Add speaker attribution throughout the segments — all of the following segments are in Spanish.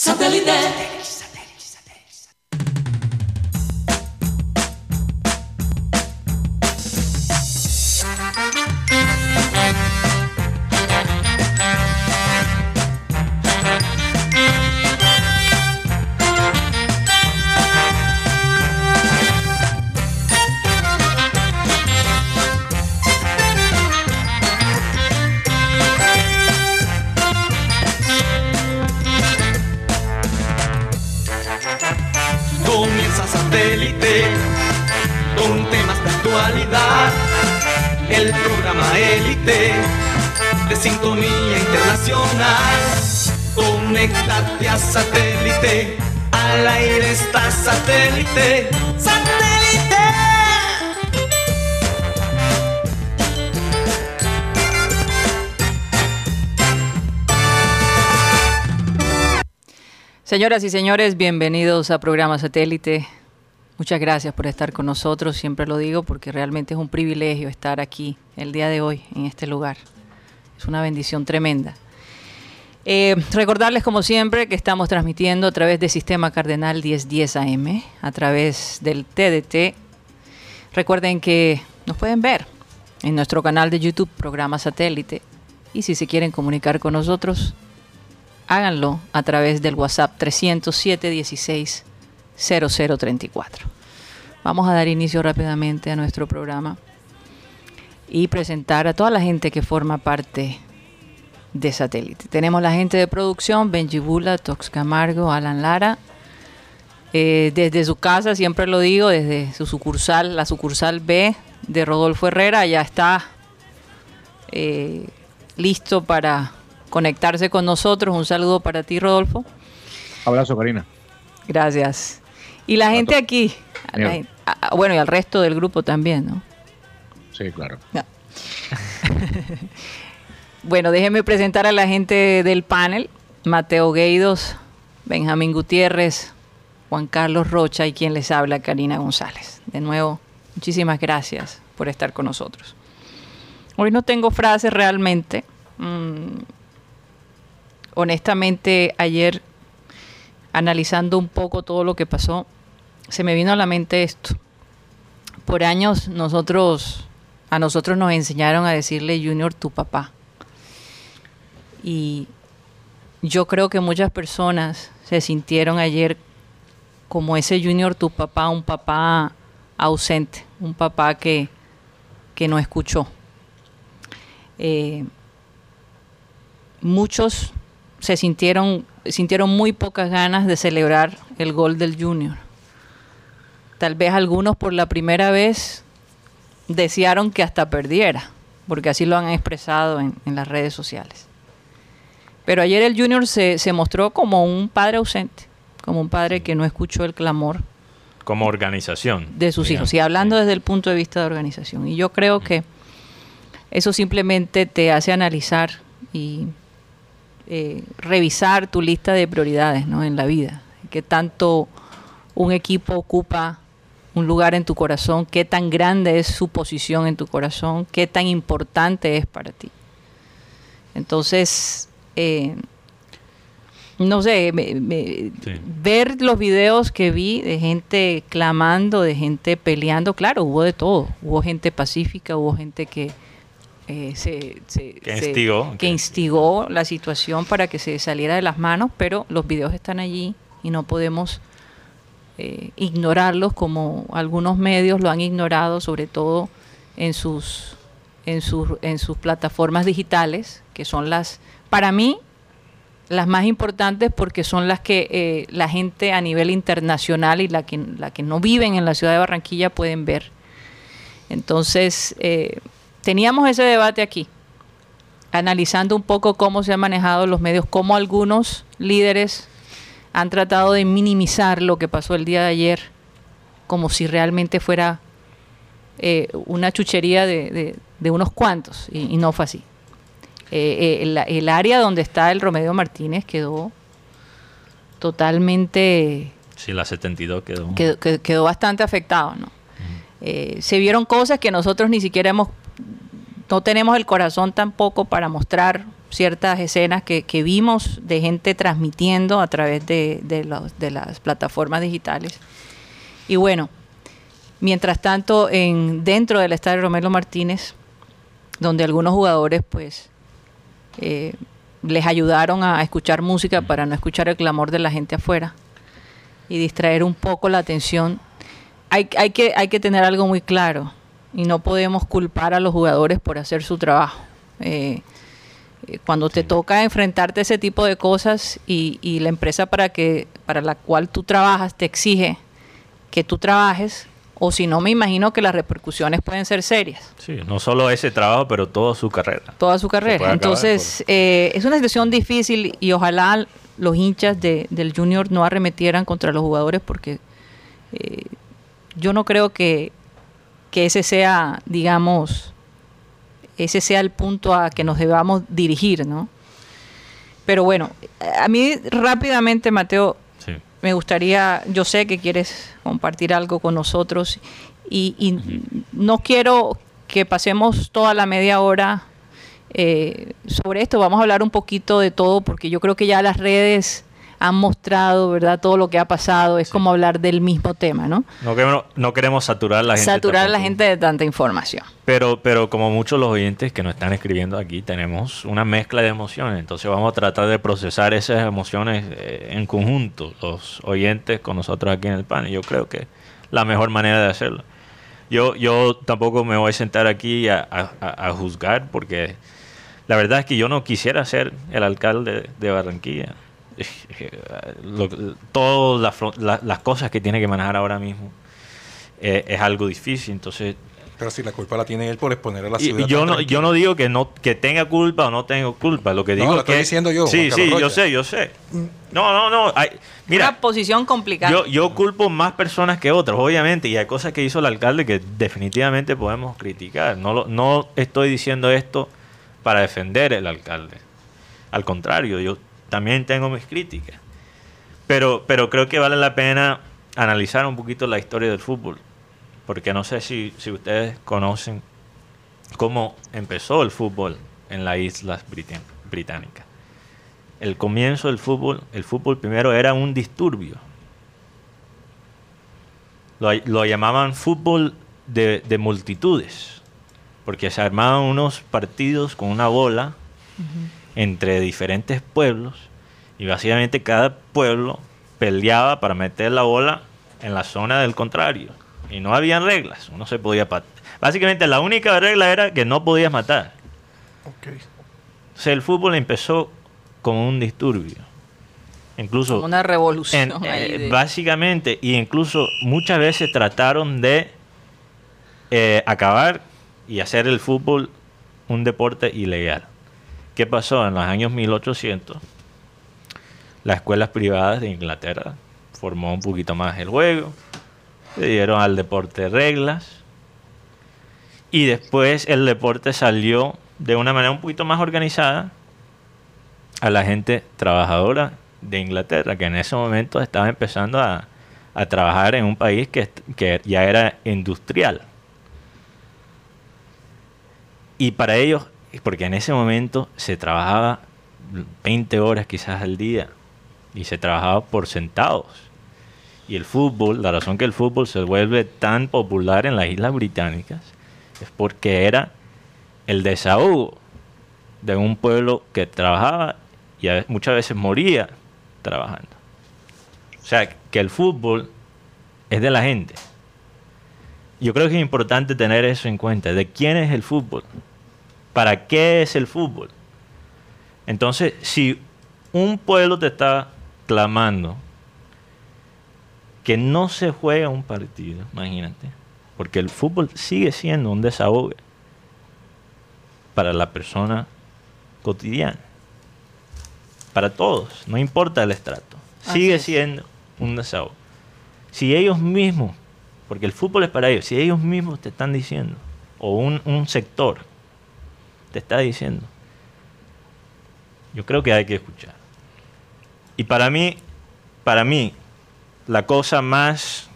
Speaker 1: Satellite.
Speaker 2: Señoras y señores, bienvenidos a Programa Satélite. Muchas gracias por estar con nosotros, siempre lo digo porque realmente es un privilegio estar aquí el día de hoy en este lugar. Es una bendición tremenda. Eh, recordarles como siempre que estamos transmitiendo a través del Sistema Cardenal 1010 AM, a través del TDT. Recuerden que nos pueden ver en nuestro canal de YouTube, Programa Satélite. Y si se quieren comunicar con nosotros, háganlo a través del WhatsApp 307 16 0034. Vamos a dar inicio rápidamente a nuestro programa y presentar a toda la gente que forma parte de Satélite. Tenemos la gente de producción, Benji Bula, Tox Camargo, Alan Lara. Eh, desde su casa, siempre lo digo, desde su sucursal, la sucursal B de Rodolfo Herrera, ya está eh, listo para conectarse con nosotros. Un saludo para ti, Rodolfo.
Speaker 3: Abrazo, Karina.
Speaker 2: Gracias. Y la gente aquí, la a- bueno, y al resto del grupo también, ¿no?
Speaker 3: Sí, claro.
Speaker 2: No. bueno, déjenme presentar a la gente del panel. Mateo Gueidos, Benjamín Gutiérrez, Juan Carlos Rocha y quien les habla, Karina González. De nuevo, muchísimas gracias por estar con nosotros. Hoy no tengo frases realmente. Mm, honestamente, ayer, analizando un poco todo lo que pasó, se me vino a la mente esto. Por años nosotros, a nosotros nos enseñaron a decirle Junior tu papá. Y yo creo que muchas personas se sintieron ayer como ese Junior tu papá, un papá ausente, un papá que, que no escuchó. Eh, muchos se sintieron, sintieron muy pocas ganas de celebrar el gol del Junior. Tal vez algunos por la primera vez desearon que hasta perdiera, porque así lo han expresado en, en las redes sociales. Pero ayer el Junior se, se mostró como un padre ausente, como un padre que no escuchó el clamor
Speaker 4: como organización.
Speaker 2: de sus
Speaker 4: digamos.
Speaker 2: hijos. Y hablando
Speaker 4: Sí.
Speaker 2: desde el punto de vista de organización. Y yo creo que eso simplemente te hace analizar y eh, revisar tu lista de prioridades ¿no? en la vida. Qué tanto un equipo ocupa un lugar en tu corazón, qué tan grande es su posición en tu corazón, qué tan importante es para ti. Entonces, eh, no sé, me- me-
Speaker 4: Sí.
Speaker 2: ver los videos que vi de gente clamando, de gente peleando, claro, hubo de todo. Hubo gente pacífica, hubo gente que eh, se, se-
Speaker 4: Que
Speaker 2: se-
Speaker 4: instigó,
Speaker 2: que
Speaker 4: que-
Speaker 2: instigó la situación para que se saliera de las manos, pero los videos están allí y no podemos eh, ignorarlos como algunos medios lo han ignorado, sobre todo en sus, en sus, en sus plataformas digitales, que son las, para mí, las más importantes porque son las que eh, la gente a nivel internacional y la que, la que no viven en la ciudad de Barranquilla pueden ver. Entonces, eh, teníamos ese debate aquí, analizando un poco cómo se han manejado los medios, cómo algunos líderes han tratado de minimizar lo que pasó el día de ayer, como si realmente fuera eh, una chuchería de, de- de unos cuantos, y, y no fue así. Eh, eh, el, el área donde está el Romeo Martínez quedó totalmente
Speaker 4: Sí, la 72 quedó.
Speaker 2: quedó, bastante afectado, ¿no? Se vieron cosas que nosotros ni siquiera hemos, no tenemos el corazón tampoco para mostrar ciertas escenas que, que vimos de gente transmitiendo a través de, de las plataformas digitales. Y bueno, mientras tanto, en, dentro del estadio Romelo Martínez, donde algunos jugadores pues eh, les ayudaron a escuchar música para no escuchar el clamor de la gente afuera y distraer un poco la atención. Hay que tener algo muy claro y no podemos culpar a los jugadores por hacer su trabajo. Eh, eh, cuando te toca enfrentarte a ese tipo de cosas y, y la empresa para, que, para la cual tú trabajas te exige que tú trabajes, o si no, me imagino que las repercusiones pueden ser serias
Speaker 4: Sí, no solo ese trabajo, pero toda su carrera.
Speaker 2: toda su carrera. Entonces, eh, es una situación difícil y ojalá los hinchas de- del Junior no arremetieran contra los jugadores porque eh, yo no creo que, que ese sea, digamos, ese sea el punto a que nos debamos dirigir, ¿no? Pero bueno, a mí rápidamente, Mateo,
Speaker 4: Sí.
Speaker 2: me gustaría, yo sé que quieres compartir algo con nosotros y, y no quiero que pasemos toda la media hora eh, sobre esto. Vamos a hablar un poquito de todo porque yo creo que ya las redes han mostrado, ¿verdad? Todo lo que ha pasado. Es como hablar del mismo tema, ¿no?
Speaker 4: No queremos, no queremos saturar a la gente.
Speaker 2: Saturar a la gente de tanta información.
Speaker 4: Pero, pero como muchos los oyentes que nos están escribiendo aquí, tenemos una mezcla de emociones. Entonces vamos a tratar de procesar esas emociones eh, en conjunto, los oyentes con nosotros aquí en el panel. Yo creo que la mejor manera de hacerlo. Yo, yo tampoco me voy a sentar aquí a, a- a- a juzgar porque la verdad es que yo no quisiera ser el alcalde de Barranquilla. Lo- todas las fron- la- las cosas que tiene que manejar ahora mismo eh, es algo difícil. Entonces
Speaker 1: Pero si la culpa la tiene él por exponer a la ciudad.
Speaker 4: y yo no, yo no digo que no que tenga culpa o no tenga culpa. Lo que
Speaker 1: No,
Speaker 4: digo
Speaker 1: lo
Speaker 4: es
Speaker 1: estoy
Speaker 4: que
Speaker 1: diciendo yo,
Speaker 4: Sí,
Speaker 1: Juan
Speaker 4: sí, yo sé, yo sé. No, no, no. hay- mira,
Speaker 2: Una posición complicada.
Speaker 4: yo, yo culpo más personas que otras, obviamente, y hay cosas que hizo el alcalde que definitivamente podemos criticar. No, lo- no estoy diciendo esto para defender el alcalde. Al contrario, yo también tengo mis críticas. Pero, pero creo que vale la pena analizar un poquito la historia del fútbol. Porque no sé si, si ustedes conocen cómo empezó el fútbol en las islas británicas. El comienzo del fútbol, el fútbol primero era un disturbio. Lo, llamaban fútbol de multitudes, porque se armaban unos partidos con una bola entre diferentes pueblos y básicamente cada pueblo peleaba para meter la bola en la zona del contrario. Y no habían reglas, uno se podía... Básicamente la única regla era que no podías matar.
Speaker 1: Ok.
Speaker 4: O sea, el fútbol empezó como un disturbio. Incluso...
Speaker 2: Como una revolución.
Speaker 4: En-
Speaker 2: ahí
Speaker 4: eh,
Speaker 2: de-
Speaker 4: Básicamente, y incluso muchas veces trataron de eh, acabar y hacer el fútbol un deporte ilegal. ¿Qué pasó? En los años 1800, las escuelas privadas de Inglaterra formó un poquito más el juego, le dieron al deporte reglas, y después el deporte salió de una manera un poquito más organizada a la gente trabajadora de Inglaterra, que en ese momento estaba empezando a, a trabajar en un país que, que ya era industrial. Y para ellos, porque en ese momento se trabajaba 20 horas quizás al día y se trabajaba por centavos. Y el fútbol, la razón que el fútbol se vuelve tan popular en las Islas Británicas es porque era el desahogo de un pueblo que trabajaba y muchas veces moría trabajando. O sea, que el fútbol es de la gente. Yo creo que es importante tener eso en cuenta. ¿De quién es el fútbol? ¿Para qué es el fútbol? Entonces, si un pueblo te está clamando que no se juega un partido, imagínate, porque el fútbol sigue siendo un desahogo para la persona cotidiana, para todos, no importa el estrato,
Speaker 2: Así
Speaker 4: sigue siendo un desahogo. Si ellos mismos, porque el fútbol es para ellos, si ellos mismos te están diciendo, o un, un sector te está diciendo, yo creo que hay que escuchar. Y para mí, para mí, la cosa más,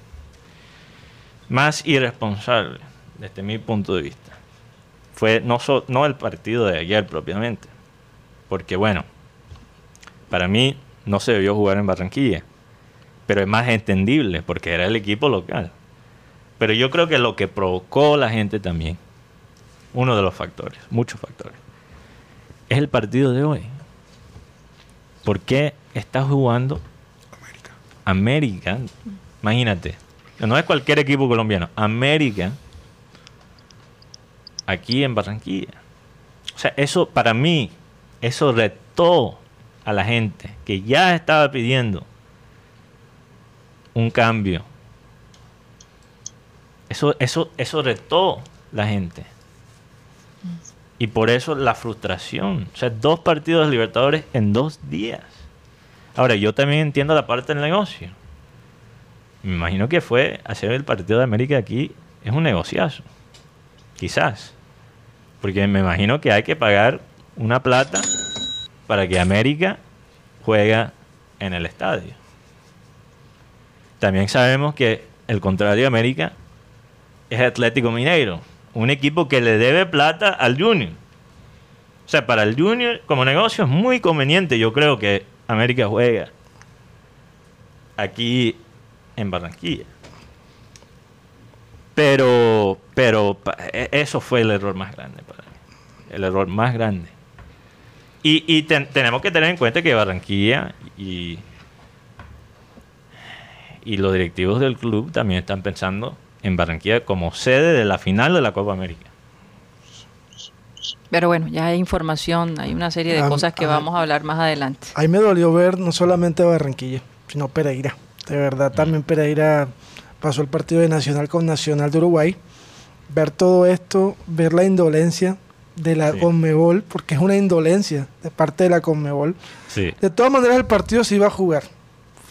Speaker 4: más irresponsable, desde mi punto de vista, fue no, so- no el partido de ayer propiamente, porque bueno, para mí no se debió jugar en Barranquilla, pero es más entendible porque era el equipo local. Pero yo creo que lo que provocó la gente también, uno de los factores, muchos factores, es el partido de hoy. ¿Por qué está jugando
Speaker 1: América.
Speaker 4: América? Imagínate, no es cualquier equipo colombiano, América aquí en Barranquilla. O sea, eso para mí, eso retó a la gente que ya estaba pidiendo un cambio. Eso, eso, eso retó la gente. Y por eso la frustración. O sea, dos partidos de Libertadores en dos días. Ahora, yo también entiendo la parte del negocio. Me imagino que fue hacer el partido de América aquí es un negociazo. Quizás. Porque me imagino que hay que pagar una plata para que América juega en el estadio. También sabemos que el contrario de América es Atlético Mineiro, un equipo que le debe plata al Junior. O sea, para el Junior como negocio es muy conveniente, yo creo que América juega aquí en Barranquilla. Pero, pero e- eso fue el error más grande para mí. El error más grande. Y, y ten- tenemos que tener en cuenta que Barranquilla y, y los directivos del club también están pensando en Barranquilla como sede de la final de la Copa América.
Speaker 2: Pero bueno, ya hay información, hay una serie de
Speaker 5: Ah,
Speaker 2: cosas que
Speaker 5: ah.
Speaker 2: vamos a hablar más adelante.
Speaker 5: Ahí me dolió ver no solamente Barranquilla, sino Pereira. De verdad, también Pereira pasó el partido de Nacional con Nacional de Uruguay. Ver todo esto, ver la indolencia de la
Speaker 4: Sí.
Speaker 5: Conmebol, porque es una indolencia de parte de la Conmebol.
Speaker 4: Sí.
Speaker 5: De todas maneras, el partido se iba a jugar.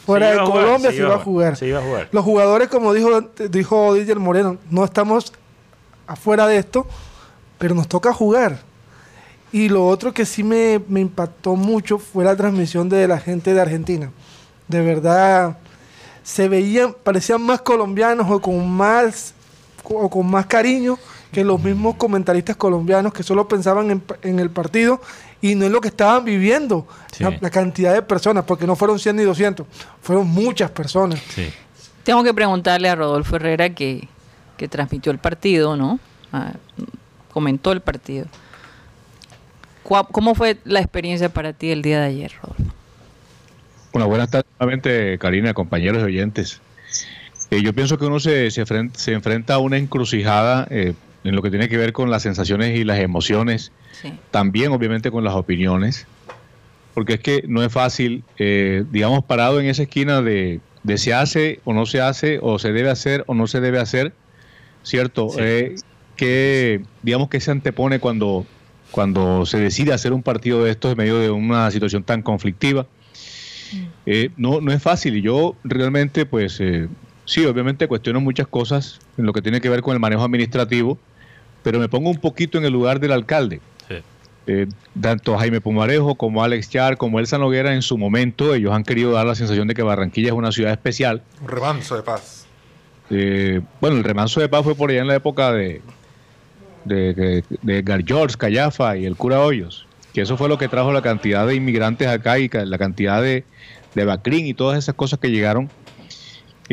Speaker 5: Fuera de Colombia
Speaker 4: se
Speaker 5: iba a jugar.
Speaker 4: Se iba a jugar.
Speaker 5: Los jugadores, como dijo, dijo Didier Moreno, no estamos afuera de esto, pero nos toca jugar. Y lo otro que sí me, me impactó mucho fue la transmisión de la gente de Argentina. De verdad, se veían, parecían más colombianos o con más, o con más cariño que los mismos comentaristas colombianos que solo pensaban en, en el partido y no en lo que estaban viviendo.
Speaker 4: Sí.
Speaker 5: La, la cantidad de personas, porque no fueron 100 ni 200, fueron muchas personas.
Speaker 4: Sí.
Speaker 2: Tengo que preguntarle a Rodolfo Herrera que, que transmitió el partido, ¿no? Ah, comentó el partido. ¿Cómo fue la experiencia para ti el día de ayer, Rodolfo?
Speaker 3: Bueno, buenas tardes nuevamente, Karina, compañeros y oyentes. Eh, yo pienso que uno se, se, fren- se enfrenta a una encrucijada eh, en lo que tiene que ver con las sensaciones y las emociones,
Speaker 2: Sí.
Speaker 3: también obviamente con las opiniones, porque es que no es fácil, eh, digamos, parado en esa esquina de, de se hace o no se hace, o se debe hacer o no se debe hacer, ¿cierto?
Speaker 4: Sí.
Speaker 3: Eh, que, digamos, que se antepone cuando, cuando se decide hacer un partido de estos en medio de una situación tan conflictiva. Eh, no, no es fácil y yo realmente, pues, eh, sí, obviamente cuestiono muchas cosas en lo que tiene que ver con el manejo administrativo, pero me pongo un poquito en el lugar del alcalde.
Speaker 4: Sí.
Speaker 3: Eh, tanto Jaime Pumarejo como Alex Char, como Elsa Noguera en su momento, ellos han querido dar la sensación de que Barranquilla es una ciudad especial.
Speaker 1: Un remanso de paz.
Speaker 3: Eh, bueno, el remanso de paz fue por allá en la época de, de, de, de Edgar George, Callafa y el cura Hoyos, que eso fue lo que trajo la cantidad de inmigrantes acá y la cantidad de, de Bacrín y todas esas cosas que llegaron.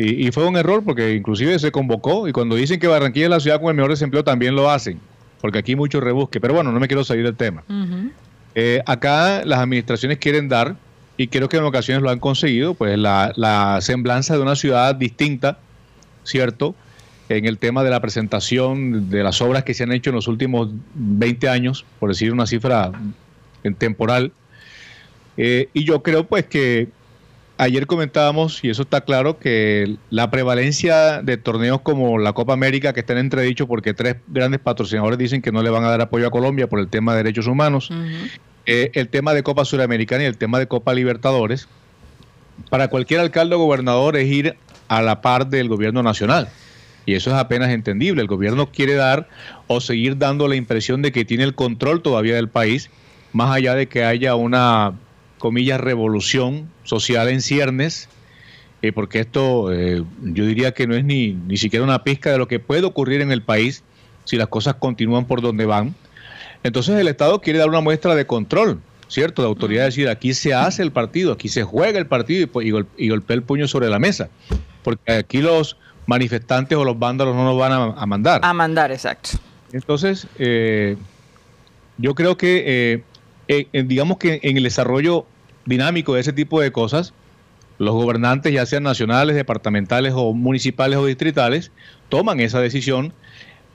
Speaker 3: Y, y fue un error porque inclusive se convocó y cuando dicen que Barranquilla es la ciudad con el mejor desempleo también lo hacen, porque aquí mucho rebusque. Pero bueno, no me quiero salir del tema. Eh, acá las administraciones quieren dar, y creo que en ocasiones lo han conseguido, pues la, la semblanza de una ciudad distinta, ¿cierto? En el tema de la presentación de las obras que se han hecho en los últimos 20 años, por decir una cifra en temporal. Eh, y yo creo pues que ayer comentábamos, y eso está claro, que la prevalencia de torneos como la Copa América, que está en entredicho porque tres grandes patrocinadores dicen que no le van a dar apoyo a Colombia por el tema de derechos humanos, eh, el tema de Copa Suramericana y el tema de Copa Libertadores, para cualquier alcalde o gobernador es ir a la par del gobierno nacional. Y eso es apenas entendible. El gobierno quiere dar o seguir dando la impresión de que tiene el control todavía del país, más allá de que haya una, comillas, revolución social en ciernes, eh, porque esto eh, yo diría que no es ni, ni siquiera una pizca de lo que puede ocurrir en el país si las cosas continúan por donde van. Entonces el Estado quiere dar una muestra de control ¿cierto? De autoridad decir, aquí se hace el partido, aquí se juega el partido y, pues, y, gol- y golpea el puño sobre la mesa. Porque aquí los manifestantes o los vándalos no nos van a, a mandar.
Speaker 2: A mandar, exacto.
Speaker 3: Entonces, eh, yo creo que, eh, eh, digamos que en el desarrollo dinámico de ese tipo de cosas, los gobernantes, ya sean nacionales, departamentales o municipales o distritales, toman esa decisión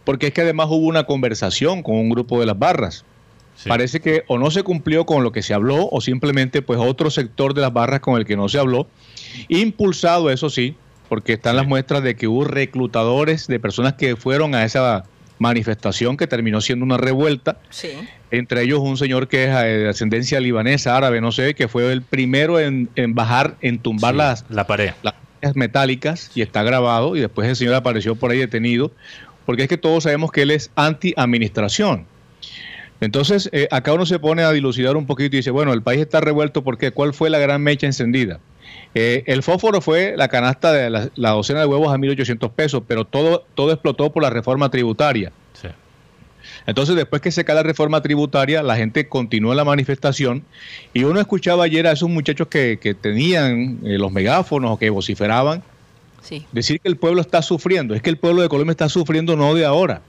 Speaker 3: porque es que además hubo una conversación con un grupo de las barras.
Speaker 4: Sí.
Speaker 3: Parece que o no se cumplió con lo que se habló o simplemente pues otro sector de las barras con el que no se habló, impulsado eso sí, porque están las muestras de que hubo reclutadores de personas que fueron a esa manifestación que terminó siendo una revuelta,
Speaker 2: Sí.
Speaker 3: entre ellos un señor que es eh, de ascendencia libanesa, árabe, no sé, que fue el primero en, en bajar, en tumbar
Speaker 4: Sí,
Speaker 3: las,
Speaker 4: la pared.
Speaker 3: las metálicas y está grabado y después el señor apareció por ahí detenido, porque es que todos sabemos que él es anti-administración. Entonces, eh, acá uno se pone a dilucidar un poquito y dice, bueno, el país está revuelto, ¿por qué? ¿Cuál fue la gran mecha encendida? Eh, el fósforo fue la canasta de la, la docena de huevos a 1.800 pesos, pero todo, todo explotó por la reforma tributaria.
Speaker 4: Sí.
Speaker 3: Entonces, después que se cae la reforma tributaria, la gente continuó en la manifestación y uno escuchaba ayer a esos muchachos que, que tenían eh, los megáfonos o que vociferaban
Speaker 2: Sí.
Speaker 3: decir que el pueblo está sufriendo. Es que el pueblo de Colombia está sufriendo no de ahora.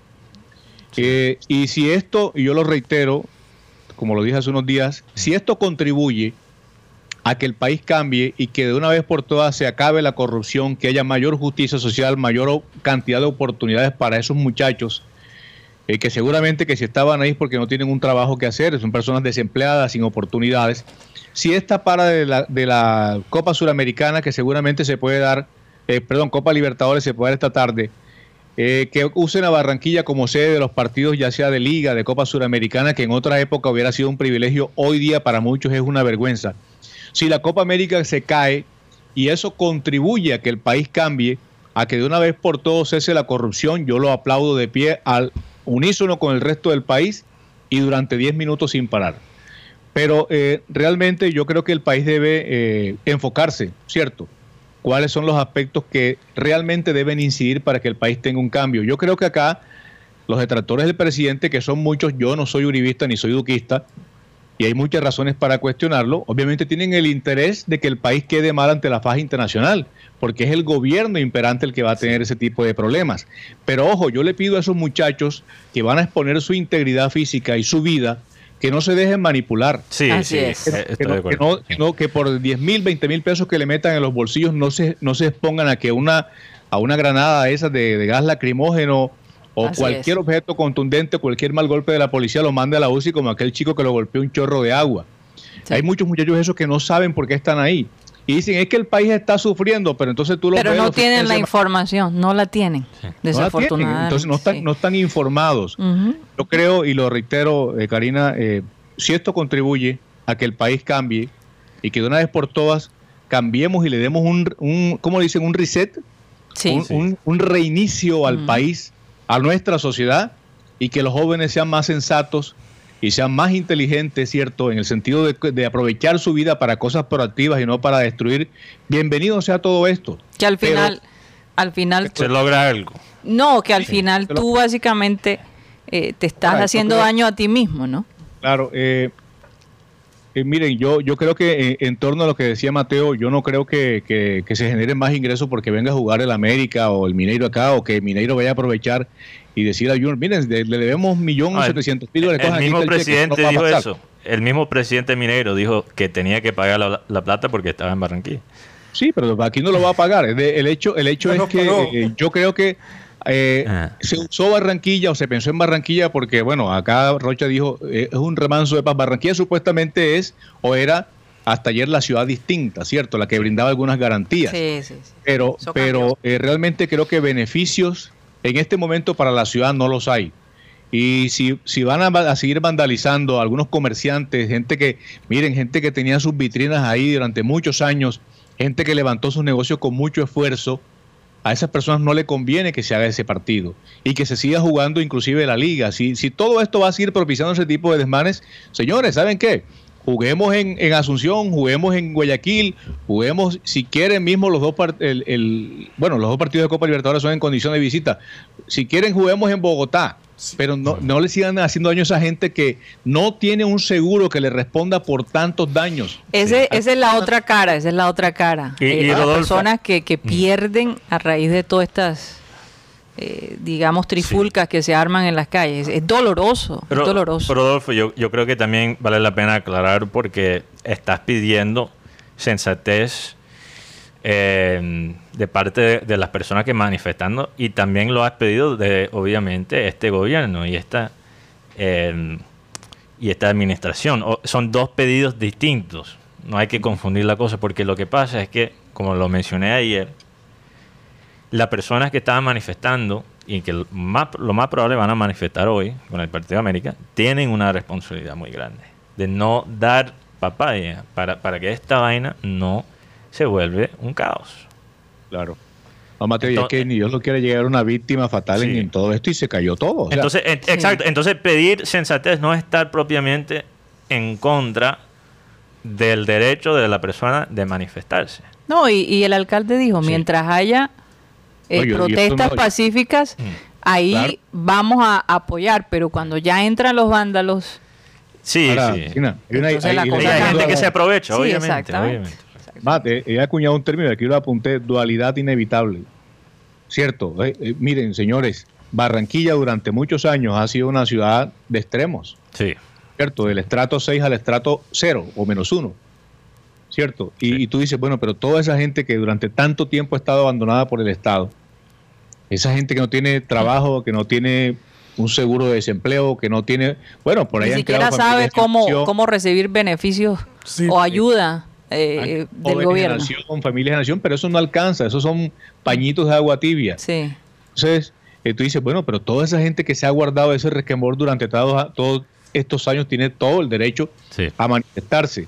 Speaker 3: Eh, y si esto, y yo lo reitero, como lo dije hace unos días, si esto contribuye a que el país cambie y que de una vez por todas se acabe la corrupción, que haya mayor justicia social, mayor cantidad de oportunidades para esos muchachos, eh, que seguramente que si estaban ahí es porque no tienen un trabajo que hacer, son personas desempleadas, sin oportunidades. Si esta para de la, de la Copa Suramericana, que seguramente se puede dar, eh, perdón, Copa Libertadores se puede dar esta tarde, eh, que usen a Barranquilla como sede de los partidos, ya sea de Liga, de Copa Suramericana, que en otra época hubiera sido un privilegio, hoy día para muchos es una vergüenza. Si la Copa América se cae y eso contribuye a que el país cambie, a que de una vez por todos cese la corrupción, yo lo aplaudo de pie al unísono con el resto del país y durante 10 minutos sin parar. Pero eh, realmente yo creo que el país debe eh, enfocarse, ¿cierto? ¿Cuáles son los aspectos que realmente deben incidir para que el país tenga un cambio? Yo creo que acá los detractores del presidente, que son muchos, yo no soy uribista ni soy duquista, y hay muchas razones para cuestionarlo, obviamente tienen el interés de que el país quede mal ante la faja internacional, porque es el gobierno imperante el que va a tener ese tipo de problemas. Pero ojo, yo le pido a esos muchachos que van a exponer su integridad física y su vida, que no se dejen manipular.
Speaker 4: Sí,
Speaker 2: Así
Speaker 4: sí,
Speaker 2: es.
Speaker 4: eh,
Speaker 3: Que
Speaker 4: estoy de
Speaker 3: no, que,
Speaker 4: acuerdo.
Speaker 3: no- que no- que por 10 mil, 20 mil pesos que le metan en los bolsillos no se, no se expongan a que una, a una granada esa de, de gas lacrimógeno o
Speaker 2: Así
Speaker 3: cualquier
Speaker 2: es.
Speaker 3: objeto contundente, cualquier mal golpe de la policía lo mande a la UCI como aquel chico que lo golpeó un chorro de agua.
Speaker 2: Sí.
Speaker 3: Hay muchos muchachos esos que no saben por qué están ahí. Y dicen, es que el país está sufriendo, pero entonces tú lo
Speaker 2: Pero
Speaker 3: ves
Speaker 2: no tienen la información, no la tienen,
Speaker 3: no la tienen,
Speaker 2: desafortunadamente.
Speaker 3: entonces no están,
Speaker 2: sí.
Speaker 3: no están informados.
Speaker 2: Ujú.
Speaker 3: Yo creo, y lo reitero, eh, Karina, eh, si esto contribuye a que el país cambie y que de una vez por todas cambiemos y le demos un, un ¿cómo dicen? Un reset,
Speaker 2: Sí.
Speaker 3: un, un- un reinicio al país, a nuestra sociedad y que los jóvenes sean más sensatos y sean más inteligentes, ¿cierto? En el sentido de, de aprovechar su vida para cosas proactivas y no para destruir. Bienvenido sea todo esto.
Speaker 2: Que al
Speaker 3: Pero-
Speaker 2: final, al final,
Speaker 4: Se logra algo.
Speaker 2: no, que al final tú básicamente eh, te estás
Speaker 3: Ahora,
Speaker 2: haciendo
Speaker 3: creo-
Speaker 2: daño a ti mismo, ¿no?
Speaker 3: Claro, eh, eh, miren, yo, yo creo que eh, en torno a lo que decía Mateo, yo no creo que, que- que se generen más ingresos porque venga a jugar el América o el Mineiro acá o que Mineiro vaya a aprovechar y decir a Junior, miren, le, le debemos millón
Speaker 4: Ah, el-
Speaker 3: setecientos mil dólares.
Speaker 4: El mismo
Speaker 3: el cheque,
Speaker 4: presidente
Speaker 3: no
Speaker 4: dijo
Speaker 3: pasar".
Speaker 4: eso. El mismo presidente minero dijo que tenía que pagar la, la plata porque estaba en Barranquilla.
Speaker 3: Sí, pero aquí no lo va a pagar. El hecho, el hecho
Speaker 5: No
Speaker 3: es que eh, yo creo que eh,
Speaker 4: Ah.
Speaker 3: se usó Barranquilla o se pensó en Barranquilla porque, bueno, acá Rocha dijo, eh, es un remanso de paz. Barranquilla supuestamente es o era hasta ayer la ciudad distinta, ¿cierto? La que brindaba algunas garantías.
Speaker 2: Sí, sí, sí.
Speaker 3: Pero, pero eh, realmente creo que beneficios en este momento para la ciudad no los hay. Y si, si van a, a seguir vandalizando a algunos comerciantes, gente que, miren, gente que tenía sus vitrinas ahí durante muchos años, gente que levantó sus negocios con mucho esfuerzo, a esas personas no le conviene que se haga ese partido y que se siga jugando inclusive la liga. Si, si todo esto va a seguir propiciando ese tipo de desmanes, señores, ¿saben qué? Juguemos en, en Asunción, juguemos en Guayaquil, juguemos, si quieren mismo los dos el, el- bueno, los dos partidos de Copa Libertadores son en condición de visita. Si quieren, juguemos en Bogotá. Pero no, no le sigan haciendo daño a esa gente que no tiene un seguro que le responda por tantos daños.
Speaker 2: Ese, Esa es la otra cara, esa es la otra cara.
Speaker 4: Y-
Speaker 2: Eh,
Speaker 4: y
Speaker 2: las personas que, que pierden a raíz de todas estas, eh, digamos, trifulcas que se arman en las calles. Es doloroso,
Speaker 4: Pero,
Speaker 2: es doloroso.
Speaker 4: pero, Rodolfo, yo, yo creo que también vale la pena aclarar porque estás pidiendo sensatez eh, de parte de, las personas que manifestando y también lo has pedido de, obviamente, este gobierno y esta, eh, y esta administración. Son dos pedidos distintos. No hay que confundir la cosa porque lo que pasa es que, como lo mencioné ayer, las personas que estaban manifestando y que lo más, lo más probable van a manifestar hoy con el Partido de América, tienen una responsabilidad muy grande de no dar papaya para, para que esta vaina no se vuelve un caos.
Speaker 3: Claro. No, Mateo, y es
Speaker 4: Entonces-
Speaker 3: que ni Dios lo quiere llegar a una víctima fatal en,
Speaker 4: Sí.
Speaker 3: en todo esto y se cayó todo. O sea,
Speaker 4: Entonces, en-
Speaker 2: Sí.
Speaker 4: exacto, entonces pedir sensatez no es estar propiamente en contra del derecho de la persona de manifestarse.
Speaker 2: No, y, y el alcalde dijo,
Speaker 4: Sí.
Speaker 2: mientras haya eh,
Speaker 3: No, yo- yo
Speaker 2: protestas
Speaker 3: no-
Speaker 2: pacíficas,
Speaker 4: Mm.
Speaker 2: ahí
Speaker 3: Claro.
Speaker 2: vamos a apoyar, pero cuando ya entran los vándalos,
Speaker 4: Sí,
Speaker 3: ahora,
Speaker 4: sí.
Speaker 3: Mira, hay una-
Speaker 4: hay gente que se aprovecha,
Speaker 2: Sí,
Speaker 4: obviamente.
Speaker 2: exactamente.
Speaker 4: obviamente.
Speaker 3: Mate, he acuñado un término, aquí lo apunté, dualidad inevitable. Cierto, eh, eh, miren, señores, Barranquilla durante muchos años ha sido una ciudad de extremos,
Speaker 4: Sí.
Speaker 3: ¿cierto? Del estrato 6 al estrato 0 o menos 1, ¿cierto? Y,
Speaker 4: Sí.
Speaker 3: y tú dices, bueno, pero toda esa gente que durante tanto tiempo ha estado abandonada por el Estado, esa gente que no tiene trabajo, que no tiene un seguro de desempleo, que no tiene, bueno, por ahí
Speaker 2: ni
Speaker 3: han
Speaker 2: siquiera sabe cómo, cómo recibir beneficios
Speaker 5: Sí.
Speaker 2: o ayuda eh,
Speaker 3: jóvenes
Speaker 2: del gobierno.
Speaker 3: generación, familias de generación, pero eso no alcanza, esos son pañitos de agua tibia.
Speaker 2: Sí.
Speaker 3: Entonces, eh, tú dices, bueno, pero toda esa gente que se ha guardado ese resquemor durante todos, todos estos años tiene todo el derecho
Speaker 4: Sí,
Speaker 3: a manifestarse.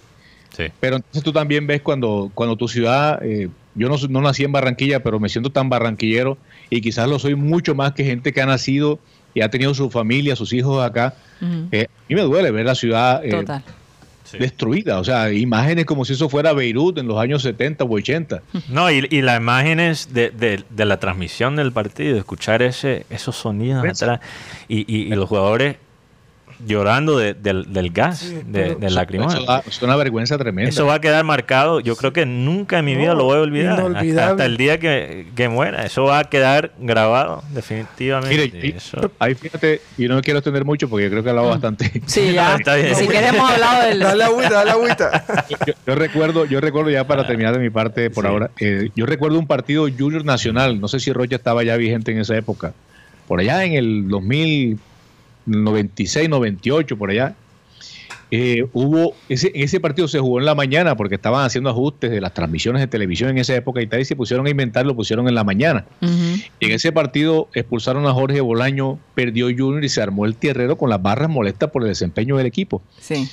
Speaker 4: sí.
Speaker 3: Pero entonces tú también ves cuando, cuando tu ciudad, eh, yo no, no nací en Barranquilla, pero me siento tan barranquillero y quizás lo soy mucho más que gente que ha nacido y ha tenido su familia, sus hijos acá. Eh, a mí me duele ver la ciudad eh,
Speaker 2: Total.
Speaker 4: Sí.
Speaker 3: destruida, o sea, imágenes como si eso fuera Beirut en los años 70 o 80.
Speaker 4: No, y, y las imágenes de, de- de la transmisión del partido, escuchar ese, esos sonidos
Speaker 3: ¿Ves?
Speaker 4: atrás y, y- y los jugadores llorando de- del, del gas,
Speaker 5: Sí,
Speaker 4: de, del
Speaker 3: Eso,
Speaker 4: lacrimógeno.
Speaker 3: es una vergüenza tremenda.
Speaker 4: Eso va a quedar marcado. Yo creo que nunca en mi vida
Speaker 5: No,
Speaker 4: lo voy a olvidar. Hasta, el día que, que muera. Eso va a quedar grabado, definitivamente.
Speaker 3: Mire, y-
Speaker 4: Eso-
Speaker 3: ahí fíjate, y no me quiero extender mucho porque yo creo que he hablado bastante.
Speaker 2: Sí, ya.
Speaker 4: Está bien.
Speaker 2: Ni siquiera hemos hablado del...
Speaker 5: Dale agüita, dale agüita.
Speaker 3: yo, yo recuerdo, yo recuerdo ya para terminar de mi parte por
Speaker 4: Sí.
Speaker 3: ahora, eh, yo recuerdo un partido Junior Nacional, no sé si Rocha estaba ya vigente en esa época, por allá en el 2096, 98, por allá. eh, hubo ese, ese partido se jugó en la mañana porque estaban haciendo ajustes de las transmisiones de televisión en esa época y tal y se pusieron a inventar lo pusieron en la mañana en ese partido expulsaron a Jorge Bolaño perdió Junior y se armó el tierrero con las barras molestas por el desempeño del equipo
Speaker 2: Sí.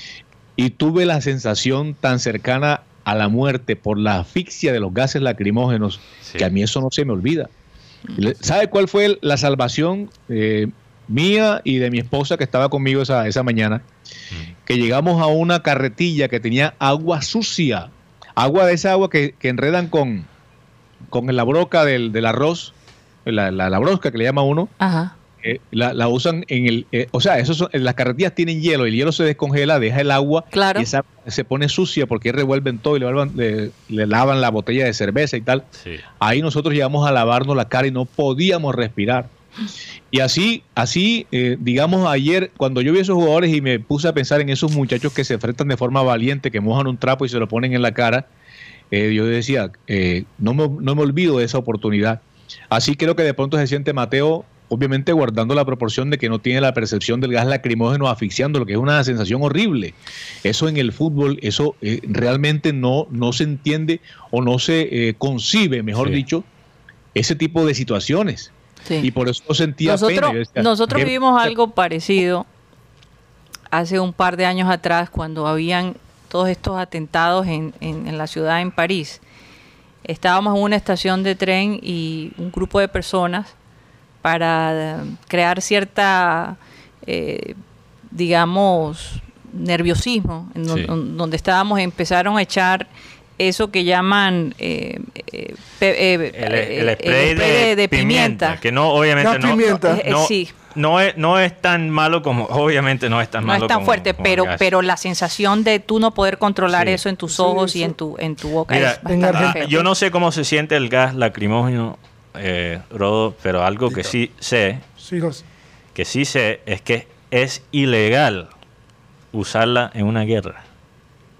Speaker 3: y tuve la sensación tan cercana a la muerte por la asfixia de los gases lacrimógenos
Speaker 4: Sí.
Speaker 3: que a mí eso no se me olvida. Le- ¿Sabe cuál fue la salvación eh, mía y de mi esposa que estaba conmigo esa, esa mañana? Que llegamos a una carretilla que tenía agua sucia, agua de esa agua que, que enredan con, con la broca del, del arroz, la, la, la brosca que le llama uno,
Speaker 2: Ajá.
Speaker 3: eh, la, la usan en el, eh, o sea, esos son- las carretillas tienen hielo, el hielo se descongela, deja el agua
Speaker 2: Claro.
Speaker 3: y esa se pone sucia porque revuelven todo y le, le- le lavan la botella de cerveza y tal.
Speaker 4: Sí.
Speaker 3: Ahí nosotros llegamos a lavarnos la cara y no podíamos respirar. Y así, así, eh, digamos, ayer, cuando yo vi a esos jugadores y me puse a pensar en esos muchachos que se enfrentan de forma valiente, que mojan un trapo y se lo ponen en la cara, eh, yo decía, eh, no, me, no me olvido de esa oportunidad. Así creo que de pronto se siente Mateo, obviamente guardando la proporción de que no tiene la percepción del gas lacrimógeno asfixiando, lo que es una sensación horrible. Eso en el fútbol, eso eh, realmente no, no se entiende o no se concibe, mejor
Speaker 4: Sí.
Speaker 3: dicho, ese tipo de situaciones.
Speaker 2: Sí.
Speaker 3: Y por eso sentía
Speaker 2: Nosotros,
Speaker 3: pena. Decía,
Speaker 2: nosotros
Speaker 3: ¿qué-
Speaker 2: vivimos algo parecido hace un par de años atrás cuando habían todos estos atentados en, en- en la ciudad, en París. Estábamos en una estación de tren y un grupo de personas para eh, crear cierta, eh, digamos, nerviosismo, en
Speaker 4: Sí.
Speaker 2: donde estábamos empezaron a echar eso que llaman eh, eh, pe- eh,
Speaker 4: El,
Speaker 2: eh,
Speaker 4: el spray, de, pimienta, Que no, obviamente no.
Speaker 5: pimienta.
Speaker 2: Eh,
Speaker 4: no-
Speaker 2: sí.
Speaker 4: no es, no es tan malo como, obviamente no es tan
Speaker 2: No
Speaker 4: malo
Speaker 2: es tan
Speaker 4: como-
Speaker 2: fuerte,
Speaker 4: como
Speaker 2: pero, pero la sensación de tú no poder controlar
Speaker 4: Sí.
Speaker 2: eso en tus
Speaker 5: Sí,
Speaker 2: ojos y en tu, en tu boca
Speaker 4: Mira,
Speaker 2: es bastante
Speaker 5: Argentina-
Speaker 4: Ah,
Speaker 2: feo.
Speaker 4: yo no sé cómo se siente el gas lacrimógeno, eh, Rodo, pero algo que sí sé, que sí sé, es que es ilegal usarla en una guerra.